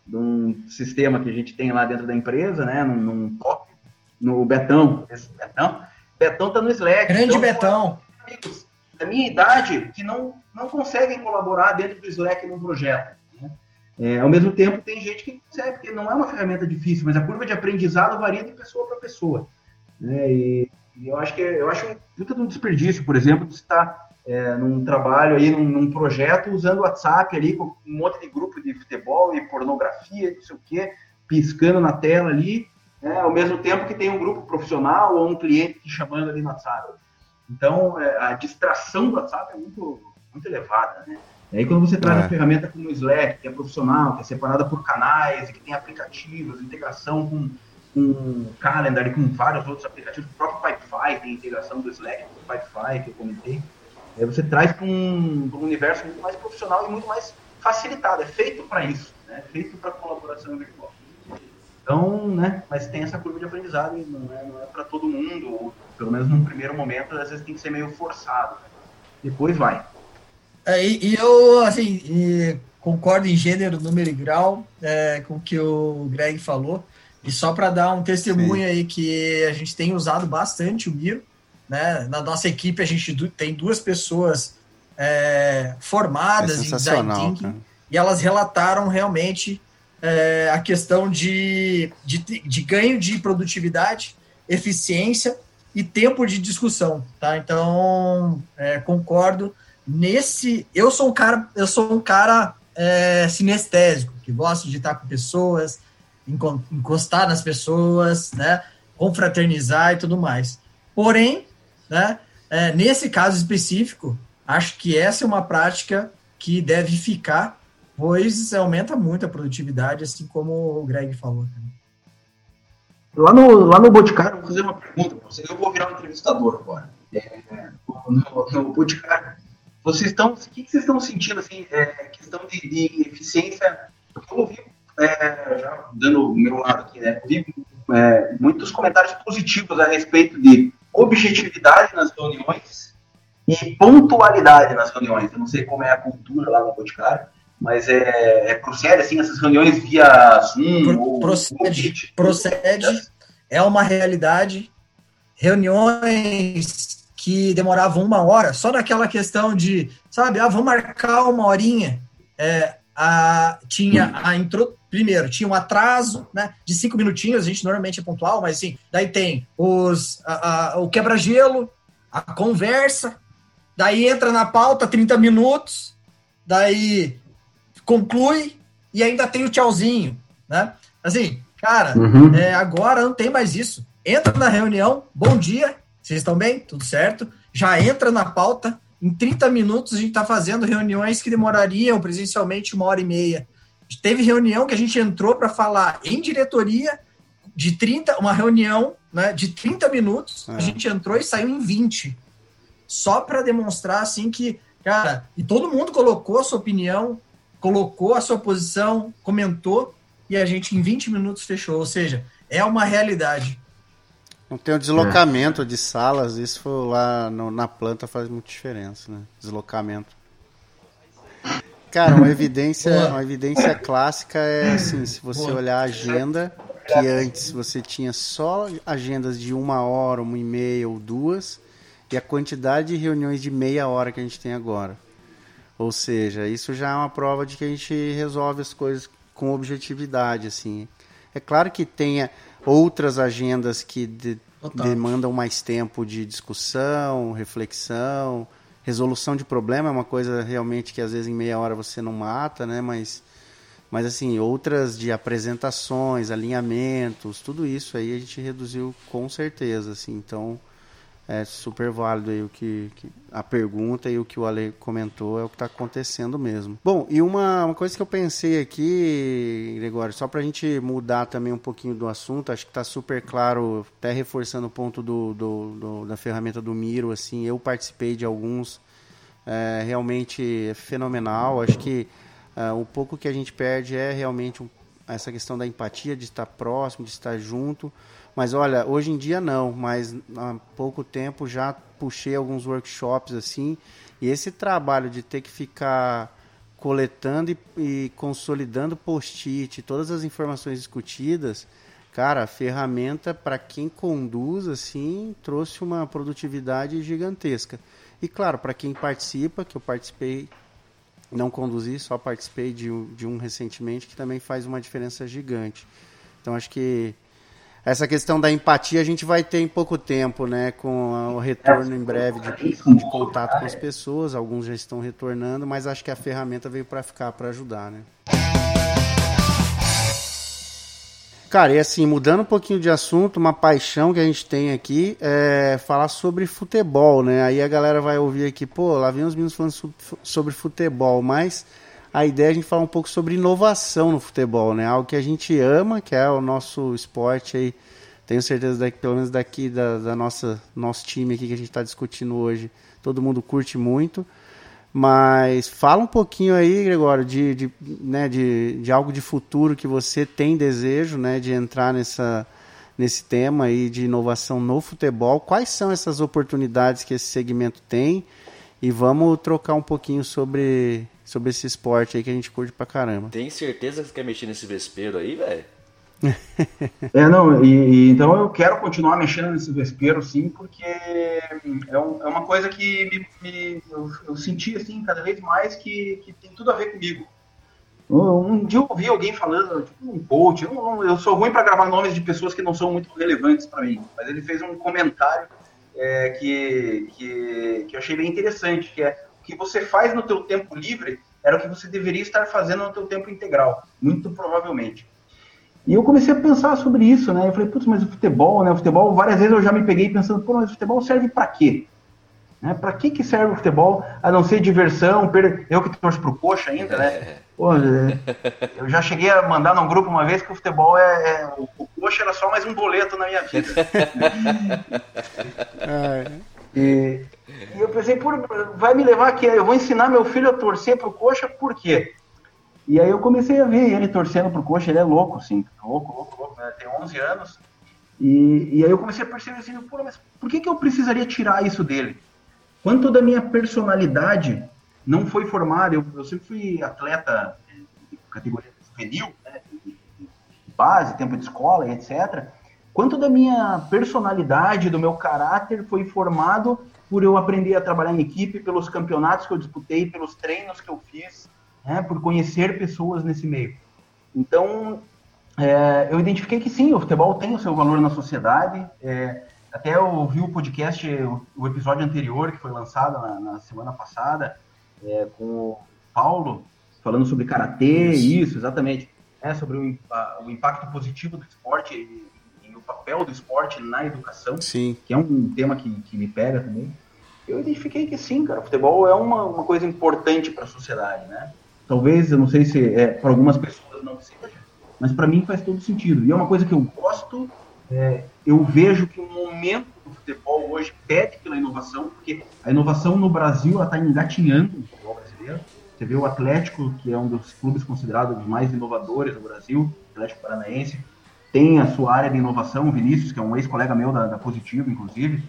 de um sistema que a gente tem lá dentro da empresa, né? Num, num top, no Betão. Esse Betão. Betão tá no Slack. Grande então, Betão. Amigos da minha idade que não, não conseguem colaborar dentro do Slack num projeto. Né? É, ao mesmo tempo, tem gente que consegue, porque não é uma ferramenta difícil, mas a curva de aprendizado varia de pessoa para pessoa. Né? E, e, eu acho que eu acho um puta de um desperdício, por exemplo, de estar é, num trabalho aí, num, num, projeto, usando WhatsApp ali com um monte de grupo de futebol e pornografia, não sei o quê, piscando na tela ali, né, ao mesmo tempo que tem um grupo profissional ou um cliente te chamando ali no WhatsApp. Então, é, a distração do WhatsApp é muito, muito elevada, né? E aí, quando você traz é. uma ferramenta como o Slack, que é profissional, que é separada por canais, que tem aplicativos, integração com, com Calendar e com vários outros aplicativos, o próprio Pipefy tem integração do Slack com o Pipefy, que eu comentei. Aí você traz para um, um, universo muito mais profissional e muito mais facilitado. É feito para isso, né? é feito para colaboração virtual. Então, né, mas tem essa curva de aprendizado e não é, não é para todo mundo, ou pelo menos num primeiro momento, às vezes tem que ser meio forçado. Né? Depois vai. É, e, e, eu, assim, e concordo em gênero, número e grau é, com o que o Greg falou. E só para dar um testemunho Sim. aí que a gente tem usado bastante o Miro, né? Na nossa equipe, a gente tem duas pessoas é, formadas é em design thinking cara. e elas relataram realmente é, a questão de, de, de, ganho de produtividade, eficiência e tempo de discussão, tá? Então, é, concordo nesse. Eu sou um cara, eu sou um cara é, sinestésico que gosta de estar com pessoas, encostar nas pessoas, né? Confraternizar e tudo mais. Porém, né? É, nesse caso específico, acho que essa é uma prática que deve ficar, pois aumenta muito a produtividade, assim como o Greg falou. Lá no, lá no Boticário, vou fazer uma pergunta para você. Eu vou virar um entrevistador agora. É, no, no Boticário, vocês estão, o que vocês estão sentindo, assim, é, questão de, de eficiência? Eu ouvi, é, já dando o meu lado aqui, né, ouvi é, muitos comentários positivos a respeito de objetividade nas reuniões e pontualidade nas reuniões. Eu não sei como é a cultura lá no Boticário, mas é, é procede assim essas reuniões via Zoom Pro, ou procede, procede é uma realidade. Reuniões que demoravam uma hora, só naquela questão de, sabe, ah, vamos marcar uma horinha. É, a, tinha a intro, primeiro, tinha um atraso, né, de cinco minutinhos, a gente normalmente é pontual, mas assim, daí tem os, a, a, o quebra-gelo, a conversa, daí entra na pauta 30 minutos, daí conclui e ainda tem o tchauzinho, né? Assim, cara, uhum. é, agora não tem mais isso. Entra na reunião, bom dia, vocês estão bem? Tudo certo? Já entra na pauta, em 30 minutos a gente está fazendo reuniões que demorariam presencialmente uma hora e meia. Teve reunião que a gente entrou para falar em diretoria de 30, uma reunião né, de 30 minutos, é. a gente entrou e saiu em 20. Só para demonstrar assim que, cara, e todo mundo colocou a sua opinião, colocou a sua posição, comentou, e a gente em 20 minutos fechou. Ou seja, é uma realidade. Não tem o deslocamento é. de salas, isso lá no, na planta faz muita diferença, né? Deslocamento. Cara, uma evidência, uma evidência clássica é assim, se você olhar a agenda, que antes você tinha só agendas de uma hora, uma e meia ou duas, e a quantidade de reuniões de meia hora que a gente tem agora. Ou seja, isso já é uma prova de que a gente resolve as coisas com objetividade, assim. É claro que tenha outras agendas que de, demandam mais tempo de discussão, reflexão, resolução de problema é uma coisa realmente que às vezes em meia hora você não mata, né? Mas, mas assim, outras de apresentações, alinhamentos, tudo isso aí a gente reduziu com certeza, assim. Então, é super válido aí o que, que, a pergunta e o que o Ale comentou é o que está acontecendo mesmo. Bom, e uma, uma coisa que eu pensei aqui, Gregório, só para a gente mudar também um pouquinho do assunto, acho que está super claro, até reforçando o ponto do, do, do, da ferramenta do Miro, assim, eu participei de alguns, é, realmente é fenomenal, acho que é, o pouco que a gente perde é realmente essa questão da empatia, de estar próximo, de estar junto, mas olha, hoje em dia não, mas há pouco tempo já puxei alguns workshops assim, e esse trabalho de ter que ficar coletando e, e consolidando post-it, todas as informações discutidas, cara, a ferramenta para quem conduz assim trouxe uma produtividade gigantesca. E claro, para quem participa, que eu participei, não conduzi, só participei de, de um recentemente, que também faz uma diferença gigante. Então acho que essa questão da empatia a gente vai ter em pouco tempo, né? Com o retorno em breve de, de contato com as pessoas. Alguns já estão retornando, mas acho que a ferramenta veio para ficar, para ajudar, né? Cara, e assim, mudando um pouquinho de assunto, uma paixão que a gente tem aqui é falar sobre futebol, né? Aí a galera vai ouvir aqui, pô, lá vem os meninos falando sobre futebol, mas a ideia é a gente falar um pouco sobre inovação no futebol, né? Algo que a gente ama, que é o nosso esporte aí. Tenho certeza que pelo menos daqui da, da nossa nosso time aqui que a gente está discutindo hoje, todo mundo curte muito. Mas fala um pouquinho aí, Gregório, de, de, né, de, de algo de futuro que você tem desejo né, de entrar nessa, nesse tema aí de inovação no futebol. Quais são essas oportunidades que esse segmento tem? E vamos trocar um pouquinho sobre, sobre esse esporte aí que a gente curte pra caramba. Tem certeza que você quer mexer nesse vespeiro aí, velho? [LAUGHS] é, não, e, e, então eu quero continuar mexendo nesse vespeiro, sim, porque é, um, é uma coisa que me, me, eu, eu, senti, assim, cada vez mais que, que tem tudo a ver comigo. Um dia eu ouvi alguém falando, tipo um coach, eu, eu sou ruim para gravar nomes de pessoas que não são muito relevantes para mim, mas ele fez um comentário é, que, que, que eu achei bem interessante, que é que você faz no teu tempo livre era o que você deveria estar fazendo no teu tempo integral, muito provavelmente. E eu comecei a pensar sobre isso, né? Eu falei, putz, mas o futebol, né? O futebol, várias vezes eu já me peguei pensando, pô, mas o futebol serve para quê? Né? Para que, que serve o futebol, a não ser diversão? Per... Eu que torço pro coxa ainda, né? Pô, é, eu já cheguei a mandar num grupo uma vez que o futebol é, é o, o coxa era só mais um boleto na minha vida. [LAUGHS] e, e, eu pensei, por, vai me levar aqui, eu vou ensinar meu filho a torcer pro coxa, por quê? E aí eu comecei a ver ele torcendo pro coxa, ele é louco, assim, louco, louco, louco, né? tem 11 anos. E, e aí eu comecei a perceber assim, pô, mas por que, que eu precisaria tirar isso dele? Quanto da minha personalidade não foi formada, eu, eu sempre fui atleta de categoria juvenil, né, base, tempo de escola, etc. Quanto da minha personalidade, do meu caráter foi formado por eu aprender a trabalhar em equipe, pelos campeonatos que eu disputei, pelos treinos que eu fiz, né, por conhecer pessoas nesse meio. Então, é, eu identifiquei que sim, o futebol tem o seu valor na sociedade. É, até eu ouvi o podcast, o, o, episódio anterior, que foi lançado na, na semana passada, é, com o Paulo, falando sobre karatê, isso, isso exatamente. É, sobre o, a, o, impacto positivo do esporte papel do esporte na educação, sim. que é um tema que, que me pega também. Eu identifiquei que sim, cara, o futebol é uma, uma coisa importante para a sociedade, né? Talvez, eu não sei se é, para algumas pessoas não seja, mas para mim faz todo sentido. E é uma coisa que eu gosto, é, eu vejo que o momento do futebol hoje pede pela inovação, porque a inovação no Brasil está engatinhando no futebol brasileiro. Você vê o Atlético, que é um dos clubes considerados os mais inovadores do Brasil, Atlético Paranaense, tem a sua área de inovação, o Vinícius, que é um ex-colega meu da, da Positivo, inclusive,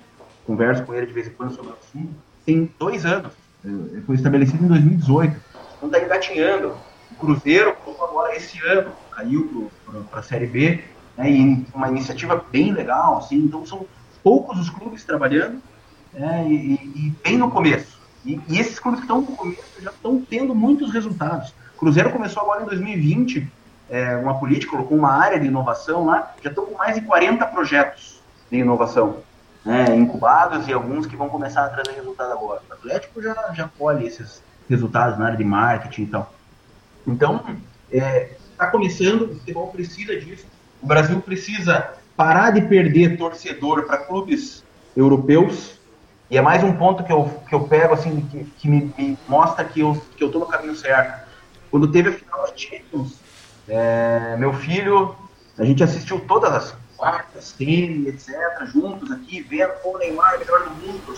converso com ele de vez em quando sobre o assunto, tem dois anos, é, foi estabelecido em 2018 não está engatinhando. O Cruzeiro, agora esse ano, caiu para a Série B, né, e uma iniciativa bem legal, assim, então são poucos os clubes trabalhando, né, e, e, bem no começo. E, e esses clubes que estão no começo já estão tendo muitos resultados. O Cruzeiro começou agora em 2020 é, uma política, colocou uma área de inovação lá, já estão com mais de 40 projetos de inovação né, incubados e alguns que vão começar a trazer resultado agora. O Atlético já, já colhe esses, resultados na área de marketing e tal. Então, está é, tá começando, o futebol precisa disso. O Brasil precisa parar de perder torcedor para clubes europeus. E é mais um ponto que eu, que eu pego, assim, que, que me, me mostra que eu que eu no caminho certo. Quando teve a final da Champions, é, meu filho, a gente assistiu todas as quartas, semi, etc., juntos aqui, vendo o Neymar, melhor do mundo.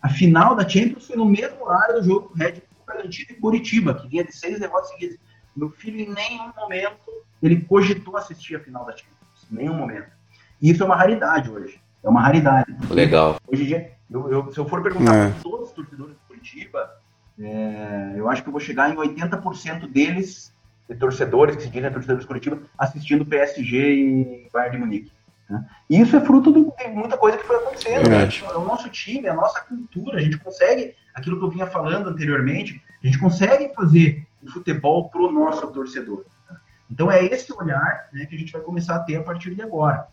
A final da Champions foi no mesmo horário do jogo do Red Bragantino e Curitiba, que vinha de seis derrotas seguidas. Meu filho, em nenhum momento, ele cogitou assistir a final da Champions. Em nenhum momento. E isso é uma raridade hoje. É uma raridade. Legal. Hoje em dia, eu, eu, se eu for perguntar é. para todos os torcedores de Curitiba, é, eu acho que eu vou chegar em 80% deles, de torcedores, que se dizem torcedores Curitiba, assistindo PSG e Bayern de Munique. Né? E isso é fruto de muita coisa que foi acontecendo. Né? O nosso time, a nossa cultura, a gente consegue, aquilo que eu vinha falando anteriormente, a gente consegue fazer o futebol para o nosso torcedor. Né? Então é esse olhar né, que a gente vai começar a ter a partir de agora.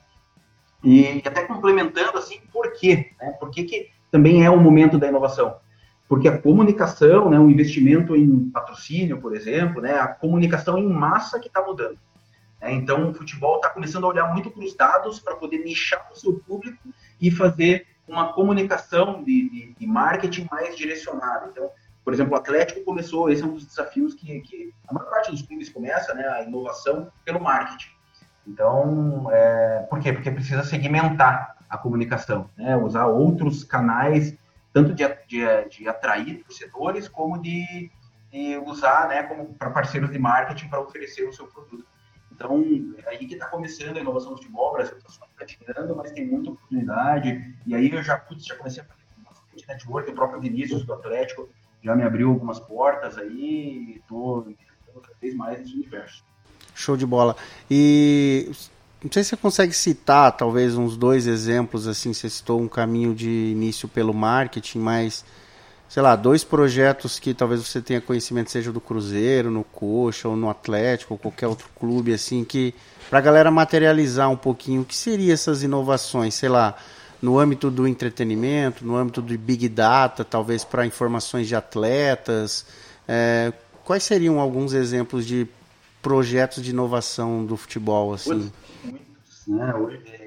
E até complementando assim, por quê? Né? Por que, que também é o momento da inovação? Porque a comunicação, né, o investimento em patrocínio, por exemplo, né, a comunicação em massa que está mudando. É, então, o futebol está começando a olhar muito para os dados para poder nichar o seu público e fazer uma comunicação de, de, de, marketing mais direcionada. Então, por exemplo, o Atlético começou, esse é um dos desafios que, que a maior parte dos clubes começa, né, a inovação pelo marketing. Então, é, por quê? Porque precisa segmentar a comunicação, né, usar outros canais, tanto de, de, de atrair torcedores, como de, de usar né, para parceiros de marketing para oferecer o seu produto. Então, é aí que está começando a inovação do futebol, o Brasil está praticando, mas tem muita oportunidade. E aí eu já, putz, já comecei a fazer bastante network, o próprio Vinícius do Atlético já me abriu algumas portas aí estou cada vez mais nesse universo. Show de bola. E não sei se você consegue citar, talvez, uns dois exemplos, assim, você citou um caminho de início pelo marketing, mas sei lá, dois projetos que talvez você tenha conhecimento, seja do Cruzeiro, no Coxa, ou no Atlético, ou qualquer outro clube, assim, que para a galera materializar um pouquinho o que seriam essas inovações, sei lá, no âmbito do entretenimento, no âmbito do Big Data, talvez para informações de atletas. É, quais seriam alguns exemplos de projetos de inovação do futebol, assim? Né?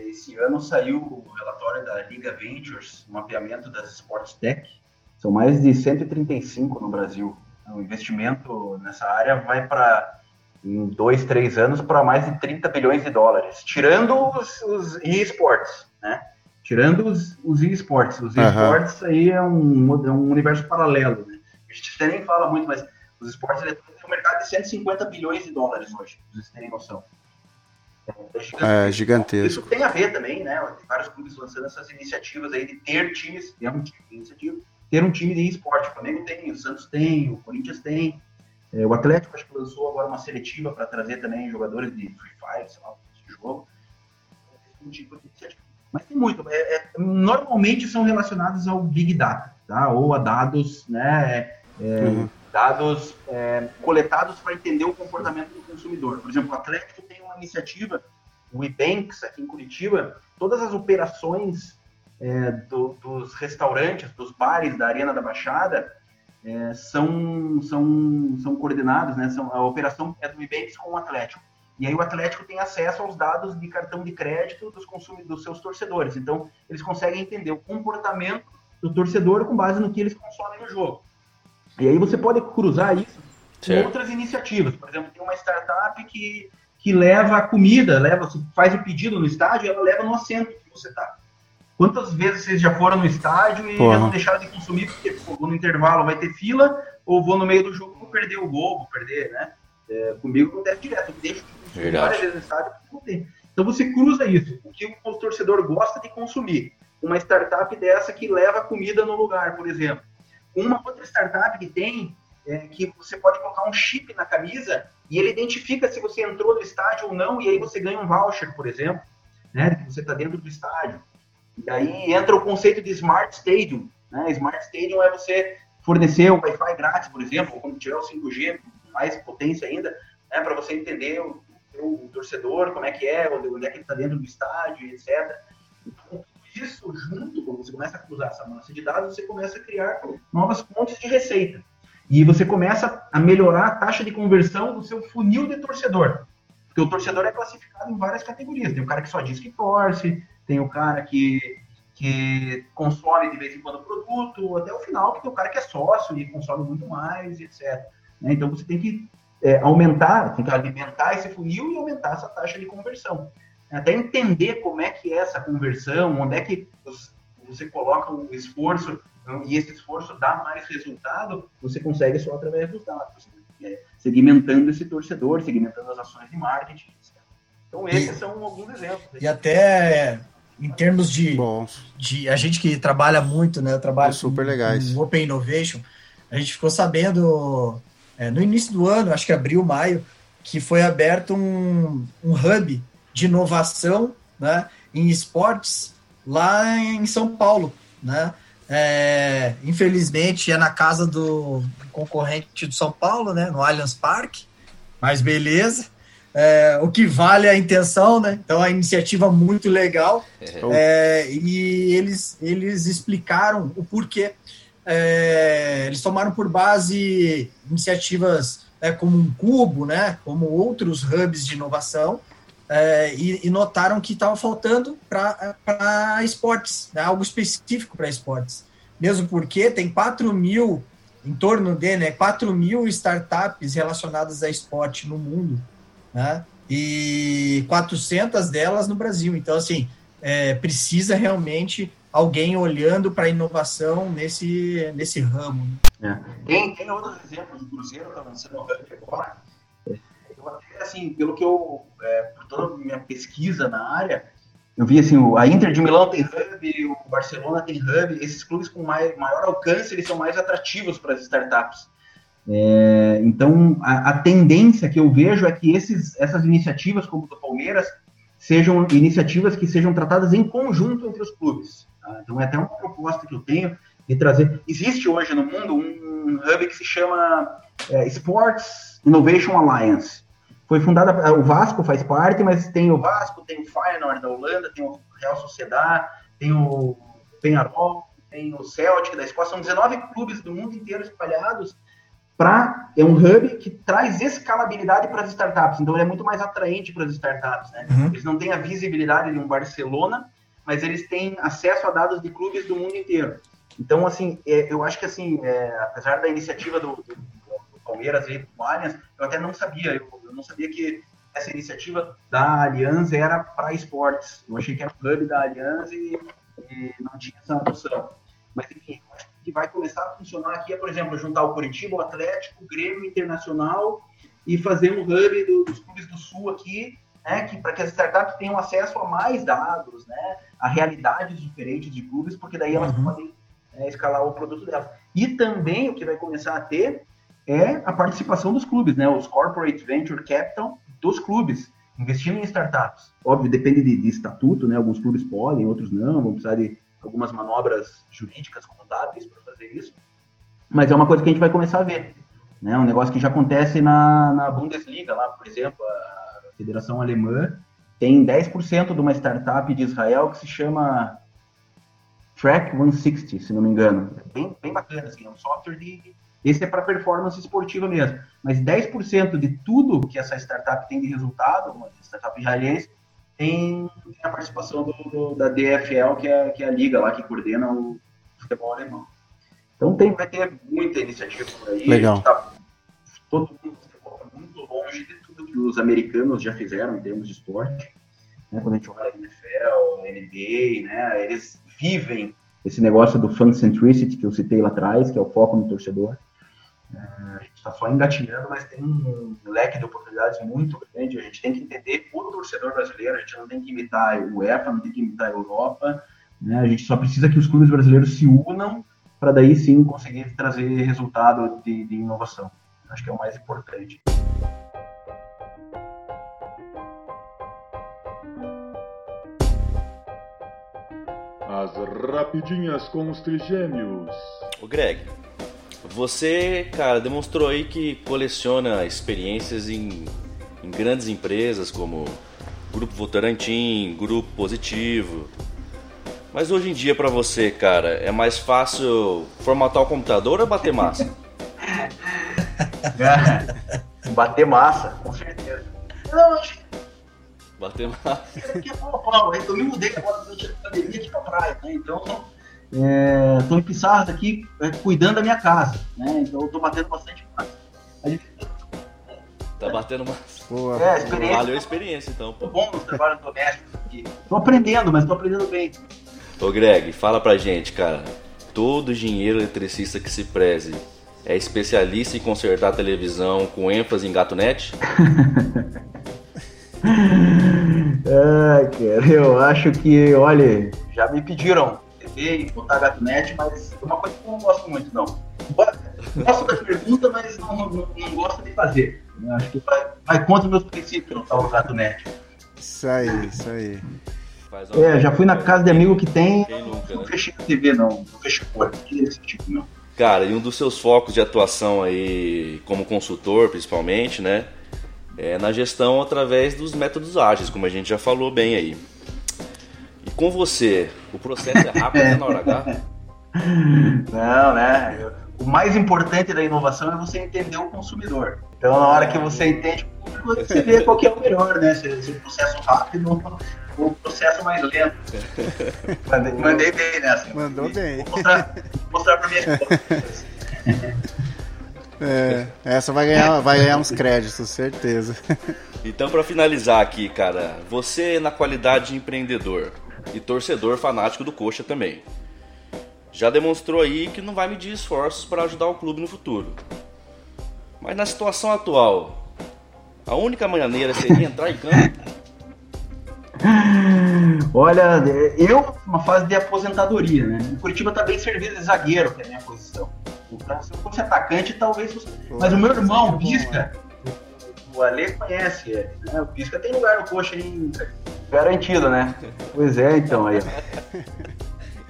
Esse ano saiu o relatório da Liga Ventures, o mapeamento das Sports Tech, são mais de 135 no Brasil. O investimento nessa área vai para, em dois, três anos, para mais de 30 bilhões de dólares, tirando os, os e-sports, né? Tirando os, os e-sports. Os e-sports uhum. aí é um, é um universo paralelo, né? A gente até nem fala muito, mas os esportes eletrônicos têm um mercado de 150 bilhões de dólares hoje, pra vocês terem noção. É, é gigantesco. É gigantesco. Isso tem a ver também, né? Tem vários clubes lançando essas iniciativas aí de ter times, é um tipo de iniciativa, ter um time de esporte. O Flamengo tem, o Santos tem, o Corinthians tem. É, o Atlético acho que lançou agora uma seletiva para trazer também jogadores de Free Fire, sei lá, esse jogo. Um tipo de Mas tem muito. É, é, normalmente são relacionados ao Big Data, tá? ou a dados, né? É, uhum. Dados é, coletados para entender o comportamento do consumidor. Por exemplo, o Atlético tem uma iniciativa, o Ebanks, aqui em Curitiba, todas as operações é, do, dos restaurantes, dos bares da Arena da Baixada, é, são, são, são coordenados, né? São, a operação é do Ibanks com o Atlético. E aí o Atlético tem acesso aos dados de cartão de crédito dos consumidores, dos seus torcedores. Então, eles conseguem entender o comportamento do torcedor com base no que eles consomem no jogo. E aí você pode cruzar isso com outras iniciativas. Por exemplo, tem uma startup que, que leva a comida, leva, faz o pedido no estádio e ela leva no assento que você está. Quantas vezes vocês já foram no estádio e já não deixaram de consumir porque pô, vou no intervalo vai ter fila ou vou no meio do jogo vou perder o gol, vou perder, né? É, comigo acontece direto, eu deixo de Verdade. várias vezes no estádio porque Então você cruza isso, o que o torcedor gosta de consumir. Uma startup dessa que leva comida no lugar, por exemplo. Uma outra startup que tem é que você pode colocar um chip na camisa e ele identifica se você entrou no estádio ou não, e aí você ganha um voucher, por exemplo, né? Que você está dentro do estádio. E aí entra o conceito de Smart Stadium. Né? Smart Stadium é você fornecer o Wi-Fi grátis, por exemplo, quando tiver o 5G, mais potência ainda, né? para você entender o, o, torcedor, como é que é, onde, onde é que ele está dentro do estádio, etc. Então, isso junto, quando você começa a cruzar essa massa de dados, você começa a criar novas fontes de receita. E você começa a melhorar a taxa de conversão do seu funil de torcedor. Porque o torcedor é classificado em várias categorias. Tem o cara que só diz que torce, tem o cara que, que consome de vez em quando o produto, até o final, que tem o cara que é sócio e consome muito mais, etc. Né? Então você tem que é, aumentar, tem que alimentar esse funil e aumentar essa taxa de conversão. Até entender como é que é essa conversão, onde é que você coloca o esforço e esse esforço dá mais resultado, você consegue só através dos dados, né? segmentando esse torcedor, segmentando as ações de marketing. Etc. Então esses e, são alguns exemplos. E até em termos de, de a gente que trabalha muito, né? Eu trabalho super legais. Open Innovation. a gente ficou sabendo é, no início do ano, acho que abril, maio, que foi aberto um, um hub de inovação né, em esportes lá em São Paulo. Né? É, infelizmente é na casa do concorrente do São Paulo, né, no Allianz Parque, mas beleza. É, o que vale é a intenção, né? Então a iniciativa muito legal é, e eles, eles explicaram o porquê. É, eles tomaram por base iniciativas né, como um cubo, né? Como outros hubs de inovação é, e, e, notaram que estava faltando para esportes, né, algo específico para esportes. Mesmo porque tem 4 mil, em torno de né, 4 mil startups relacionadas a esporte no mundo, né, e 400 delas no Brasil. Então, assim, é, precisa realmente alguém olhando para a inovação nesse, nesse ramo. É. Tem, tem outros exemplos, o Cruzeiro está lançando agora, assim, pelo que eu, é, por toda a minha pesquisa na área, eu vi assim, a Inter de Milão tem hub, o Barcelona tem hub, esses clubes com maior alcance, eles são mais atrativos para as startups. É, então, a, a, tendência que eu vejo é que esses, essas iniciativas, como do Palmeiras, sejam iniciativas que sejam tratadas em conjunto entre os clubes. Tá? Então, é até uma proposta que eu tenho de trazer. Existe hoje no mundo um hub que se chama é, Sports Innovation Alliance. Foi fundada, o Vasco faz parte, mas tem o Vasco, tem o Feyenoord da Holanda, tem o Real Sociedad, tem o Penharol, tem o Celtic da Escócia, são 19 clubes do mundo inteiro espalhados para é um hub que traz escalabilidade para as startups. Então ele é muito mais atraente para as startups, né? Uhum. Eles não têm a visibilidade de um Barcelona, mas eles têm acesso a dados de clubes do mundo inteiro. Então assim, é, eu acho que assim, é, apesar da iniciativa do, do, Palmeiras e do Allianz, eu até não sabia, eu eu não sabia que essa iniciativa da Allianz era para esportes. Eu achei que era um hub da Allianz e, e não tinha essa noção. Mas, enfim, acho que vai começar a funcionar aqui é, por exemplo, juntar o Curitiba, o Atlético, o Grêmio Internacional e fazer um hub do, dos clubes do Sul aqui, né, que para que as startups tenham acesso a mais dados, né, a realidades diferentes de clubes, porque daí elas uhum. podem é, escalar o produto delas. E também o que vai começar a ter é a participação dos clubes, né? Os corporate venture capital dos clubes investindo em startups. Óbvio, depende de, de estatuto, né? Alguns clubes podem, outros não, vão precisar de algumas manobras jurídicas contábeis para fazer isso. Mas é uma coisa que a gente vai começar a ver, né? Um negócio que já acontece na, na Bundesliga, lá, por exemplo, a Federação Alemã tem 10% de uma startup de Israel que se chama Track 160, se não me engano. É bem, bem bacana, assim, é um software de esse é para performance esportiva mesmo. Mas 10% de tudo que essa startup tem de resultado, uma startup israelense, tem a participação do, do, da DFL, que é, que é a liga lá que coordena o futebol alemão. Então tem, vai ter muita iniciativa por aí. Legal. Tá, todo mundo está muito longe de tudo que os americanos já fizeram em termos de esporte. Né? Quando a gente olha NFL, NBA, né? eles vivem esse negócio do fan centricity que eu citei lá atrás, que é o foco no torcedor. A gente está só engatinhando, mas tem um leque de oportunidades muito grande. A gente tem que entender o torcedor brasileiro, a gente não tem que imitar o UEFA, não tem que imitar a Europa. Né? A gente só precisa que os clubes brasileiros se unam para daí sim conseguir trazer resultado de, de inovação. Acho que é o mais importante. As rapidinhas com os trigêmeos. O Greg, você, cara, demonstrou aí que coleciona experiências em, em grandes empresas como Grupo Votorantim, Grupo Positivo. Mas hoje em dia para você, cara, é mais fácil formatar o computador ou bater massa? [LAUGHS] bater massa, com certeza. Não, acho que Bater massa. Porque, pô, eu me mudei agora durante a pandemia aqui pra praia, né? Então Estou é, em Pissarras aqui é, cuidando da minha casa, né? Então eu estou batendo bastante massa. Tá batendo massa. Boa. É, experiência. Valeu a experiência, então. Tô bom nos trabalhos domésticos aqui. Tô aprendendo, mas tô aprendendo bem. Ô Greg, fala pra gente, cara. Todo engenheiro eletricista que se preze é especialista em consertar televisão com ênfase em gato net? [LAUGHS] Ai, cara, eu acho que, olha, já me pediram TV e botar gato net, mas é uma coisa que eu não gosto muito, não. Gosto da pergunta, mas não, não, não gosto de fazer. Eu acho que vai, vai contra os meus princípios não tal gato net. Isso aí, isso aí. É, já fui na casa de amigo que tem, nunca, não né? fechei a TV, não. Não fechei a porta. Que esse tipo, não. Cara, e um dos seus focos de atuação aí, como consultor principalmente, né? É na gestão através dos métodos ágeis, como a gente já falou bem aí. E com você, o processo é rápido né, na hora H? [LAUGHS] Não, né? O mais importante da inovação é você entender o consumidor. Então, na hora que você entende o público, você vê qual que é o melhor, né? Se, se o processo rápido ou o processo mais lento. [LAUGHS] Mandei, mandei bem nessa. Mandou bem. Vou mostrar, vou mostrar pra minha esposa. [LAUGHS] É, essa vai ganhar, vai ganhar uns créditos, certeza. Então, para finalizar aqui, cara, você na qualidade de empreendedor e torcedor fanático do Coxa também, já demonstrou aí que não vai medir esforços para ajudar o clube no futuro. Mas na situação atual, a única maneira seria entrar em campo. [LAUGHS] Olha, eu, uma fase de aposentadoria, né? O Curitiba tá bem servido de zagueiro, que é a minha posição. Então, se eu fosse atacante, talvez fosse. Mas o meu irmão, o Pisca, o Ale conhece ele, né? O Pisca tem lugar no coxa aí, garantido, né? Pois é, então, aí. [LAUGHS]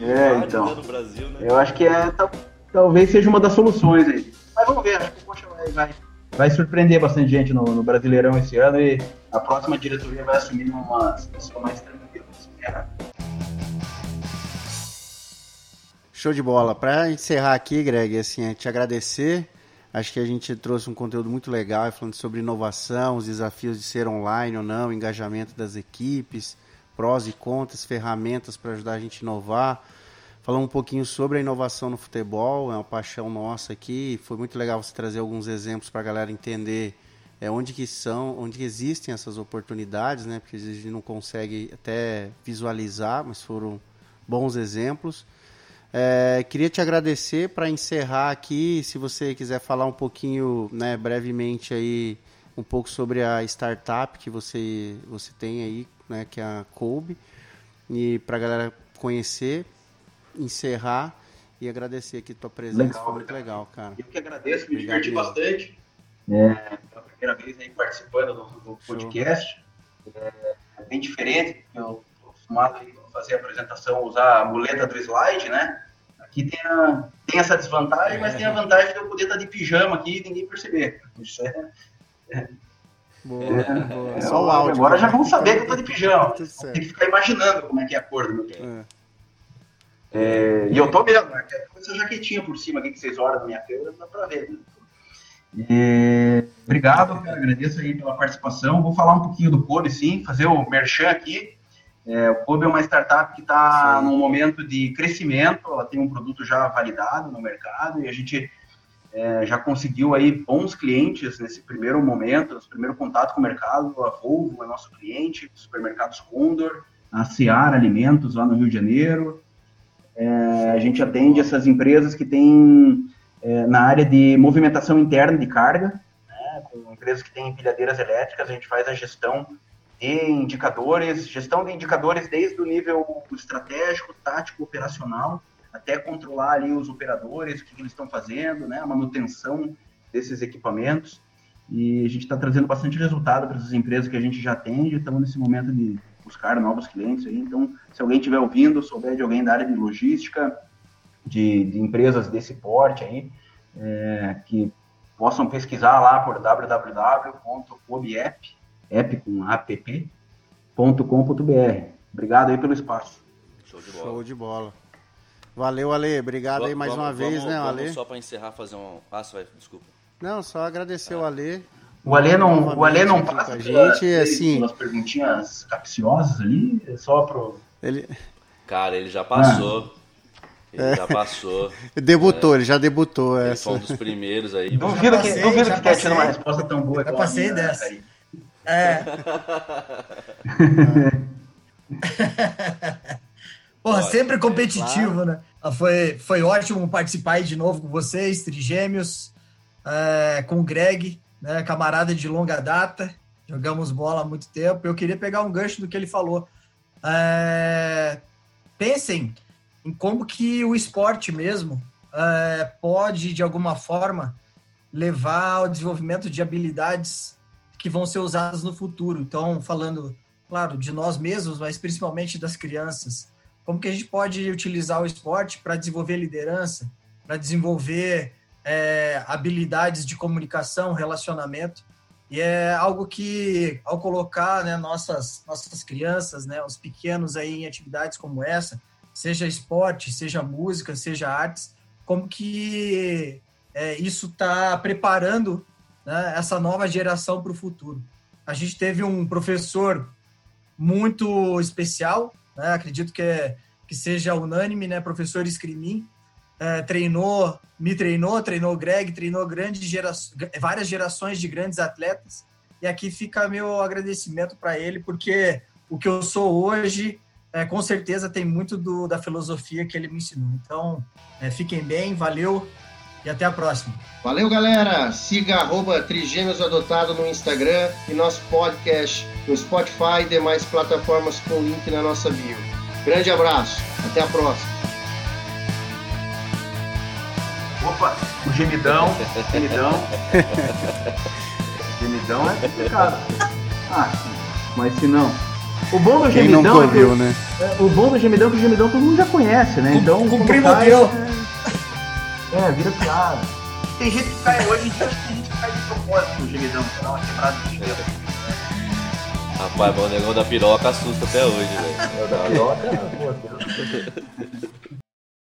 É, então. né, Brasil, né? Eu acho que é, tal- talvez seja uma das soluções aí. Mas vamos ver, acho que o Coxa vai, vai, vai surpreender bastante gente no, no Brasileirão esse ano e a próxima diretoria vai assumir uma situação mais tranquila. espera. Show de bola. Para encerrar aqui, Greg, assim, é te agradecer. Acho que a gente trouxe um conteúdo muito legal, falando sobre inovação, os desafios de ser online ou não, engajamento das equipes, prós e contras, ferramentas para ajudar a gente a inovar. Falamos um pouquinho sobre a inovação no futebol, é uma paixão nossa aqui. Foi muito legal você trazer alguns exemplos para a galera entender é, onde que são, onde que existem essas oportunidades, né? Porque a gente não consegue até visualizar, mas foram bons exemplos. É, queria te agradecer para encerrar aqui, se você quiser falar um pouquinho, né, brevemente aí, um pouco sobre a startup que você, você tem aí, né, que é a Kobe, e para a galera conhecer, encerrar e agradecer aqui a tua presença, Legal, foi muito legal. legal, cara. Eu que agradeço, me Obrigado diverti bastante. É, pela primeira vez aí participando do, do podcast. É, é bem diferente, porque eu estou acostumado aí a fazer a apresentação, usar a muleta do slide, né? Aqui tem, a, tem essa desvantagem, mas tem a vantagem de eu poder estar de pijama aqui e ninguém perceber. Isso é, Boa, é, boa. é, Só o áudio. Agora já né? vão saber que eu tô de pijama. Tudo certo. Tem que ficar imaginando como é que é a cor do meu pijama. É. É, e eu tô mesmo, né? Com essa jaquetinha por cima aqui que vocês olham na minha câmera, dá pra ver. Né? E, obrigado, cara, agradeço aí pela participação. Vou falar um pouquinho do Kobe, sim, fazer o merchan aqui. É, o Kobe é uma startup que está num momento de crescimento, ela tem um produto já validado no mercado e a gente é, já conseguiu aí bons clientes nesse primeiro momento, nesse primeiro contato com o mercado. A Volvo é nosso cliente, supermercados Condor, a Seara Alimentos lá no Rio de Janeiro. É, a gente atende essas empresas que têm é, na área de movimentação interna de carga, né, com empresas que têm empilhadeiras elétricas, a gente faz a gestão indicadores, gestão de indicadores desde o nível estratégico, tático, operacional, até controlar ali os operadores, o que, que eles estão fazendo, né, a manutenção desses equipamentos. E a gente está trazendo bastante resultado para essas empresas que a gente já atende, estamos nesse momento de buscar novos clientes aí. Então, se alguém estiver ouvindo, souber de alguém da área de logística, de, de empresas desse porte aí, é, que possam pesquisar lá por www.cobiapp, app com app.com.br. Obrigado aí pelo espaço. Show de bola. Show de bola. Valeu, Ale. Obrigado aí mais Vamos- uma vez, vamos- né, vamos Ale? Só para encerrar, fazer um. Ah, vai, desculpa. Não, só agradecer o Ale. O Alê não, o Alê não passa com a pela- gente, assim- pelas perguntinhas capciosas ali, é só pro... Ele Cara, ele já passou. Ele É. já passou. [LAUGHS] debutou, ele já debutou Ele essa. foi um dos primeiros aí. Duvido que, passei, duvido que tenha tido uma resposta tão boa Já a passei minha, dessa. Karine. É. Porra, sempre competitivo, né? Ah, Foi, foi ótimo participar aí de novo com vocês, Trigêmeos, é, com o Greg, né, camarada de longa data. Jogamos bola há muito tempo. Eu queria pegar um gancho do que ele falou. É, pensem em como que o esporte mesmo é, pode, de alguma forma, levar ao desenvolvimento de habilidades que vão ser usadas no futuro. Então, falando, claro, de nós mesmos, mas principalmente das crianças. Como que a gente pode utilizar o esporte para desenvolver liderança, para desenvolver é, habilidades de comunicação, relacionamento. E é algo que, ao colocar né, nossas, nossas crianças, né, os pequenos aí em atividades como essa, seja esporte, seja música, seja artes, como que é, isso está preparando né, essa nova geração para o futuro. A gente teve um professor muito especial, né, acredito que, é, que seja unânime, né, professor Escrimin, é, treinou, me treinou, treinou o Greg, treinou grandes gera, várias gerações de grandes atletas. E aqui fica meu agradecimento para ele, porque o que eu sou hoje, é, com certeza, tem muito do, da filosofia que ele me ensinou. Então, é, fiquem bem, valeu e até a próxima. Valeu, galera! Siga arroba Trigêmeos Adotado no Instagram e nosso podcast no Spotify e demais plataformas com link na nossa bio. Grande abraço, até a próxima! Opa, o gemidão, gemidão. gemidão é complicado. Ah, mas se não. O bom do Quem gemidão. não ouviu, é né? É, o bom do gemidão é que o gemidão todo mundo já conhece, né? Então. Com, primo teu. É, vira piada. Tem gente que cai hoje tem gente que cai de propósito no gemidão, pra dar uma quebrada de gelo. Rapaz, mas o negócio da piroca assusta até hoje, velho. Da [LAUGHS] piroca, pô,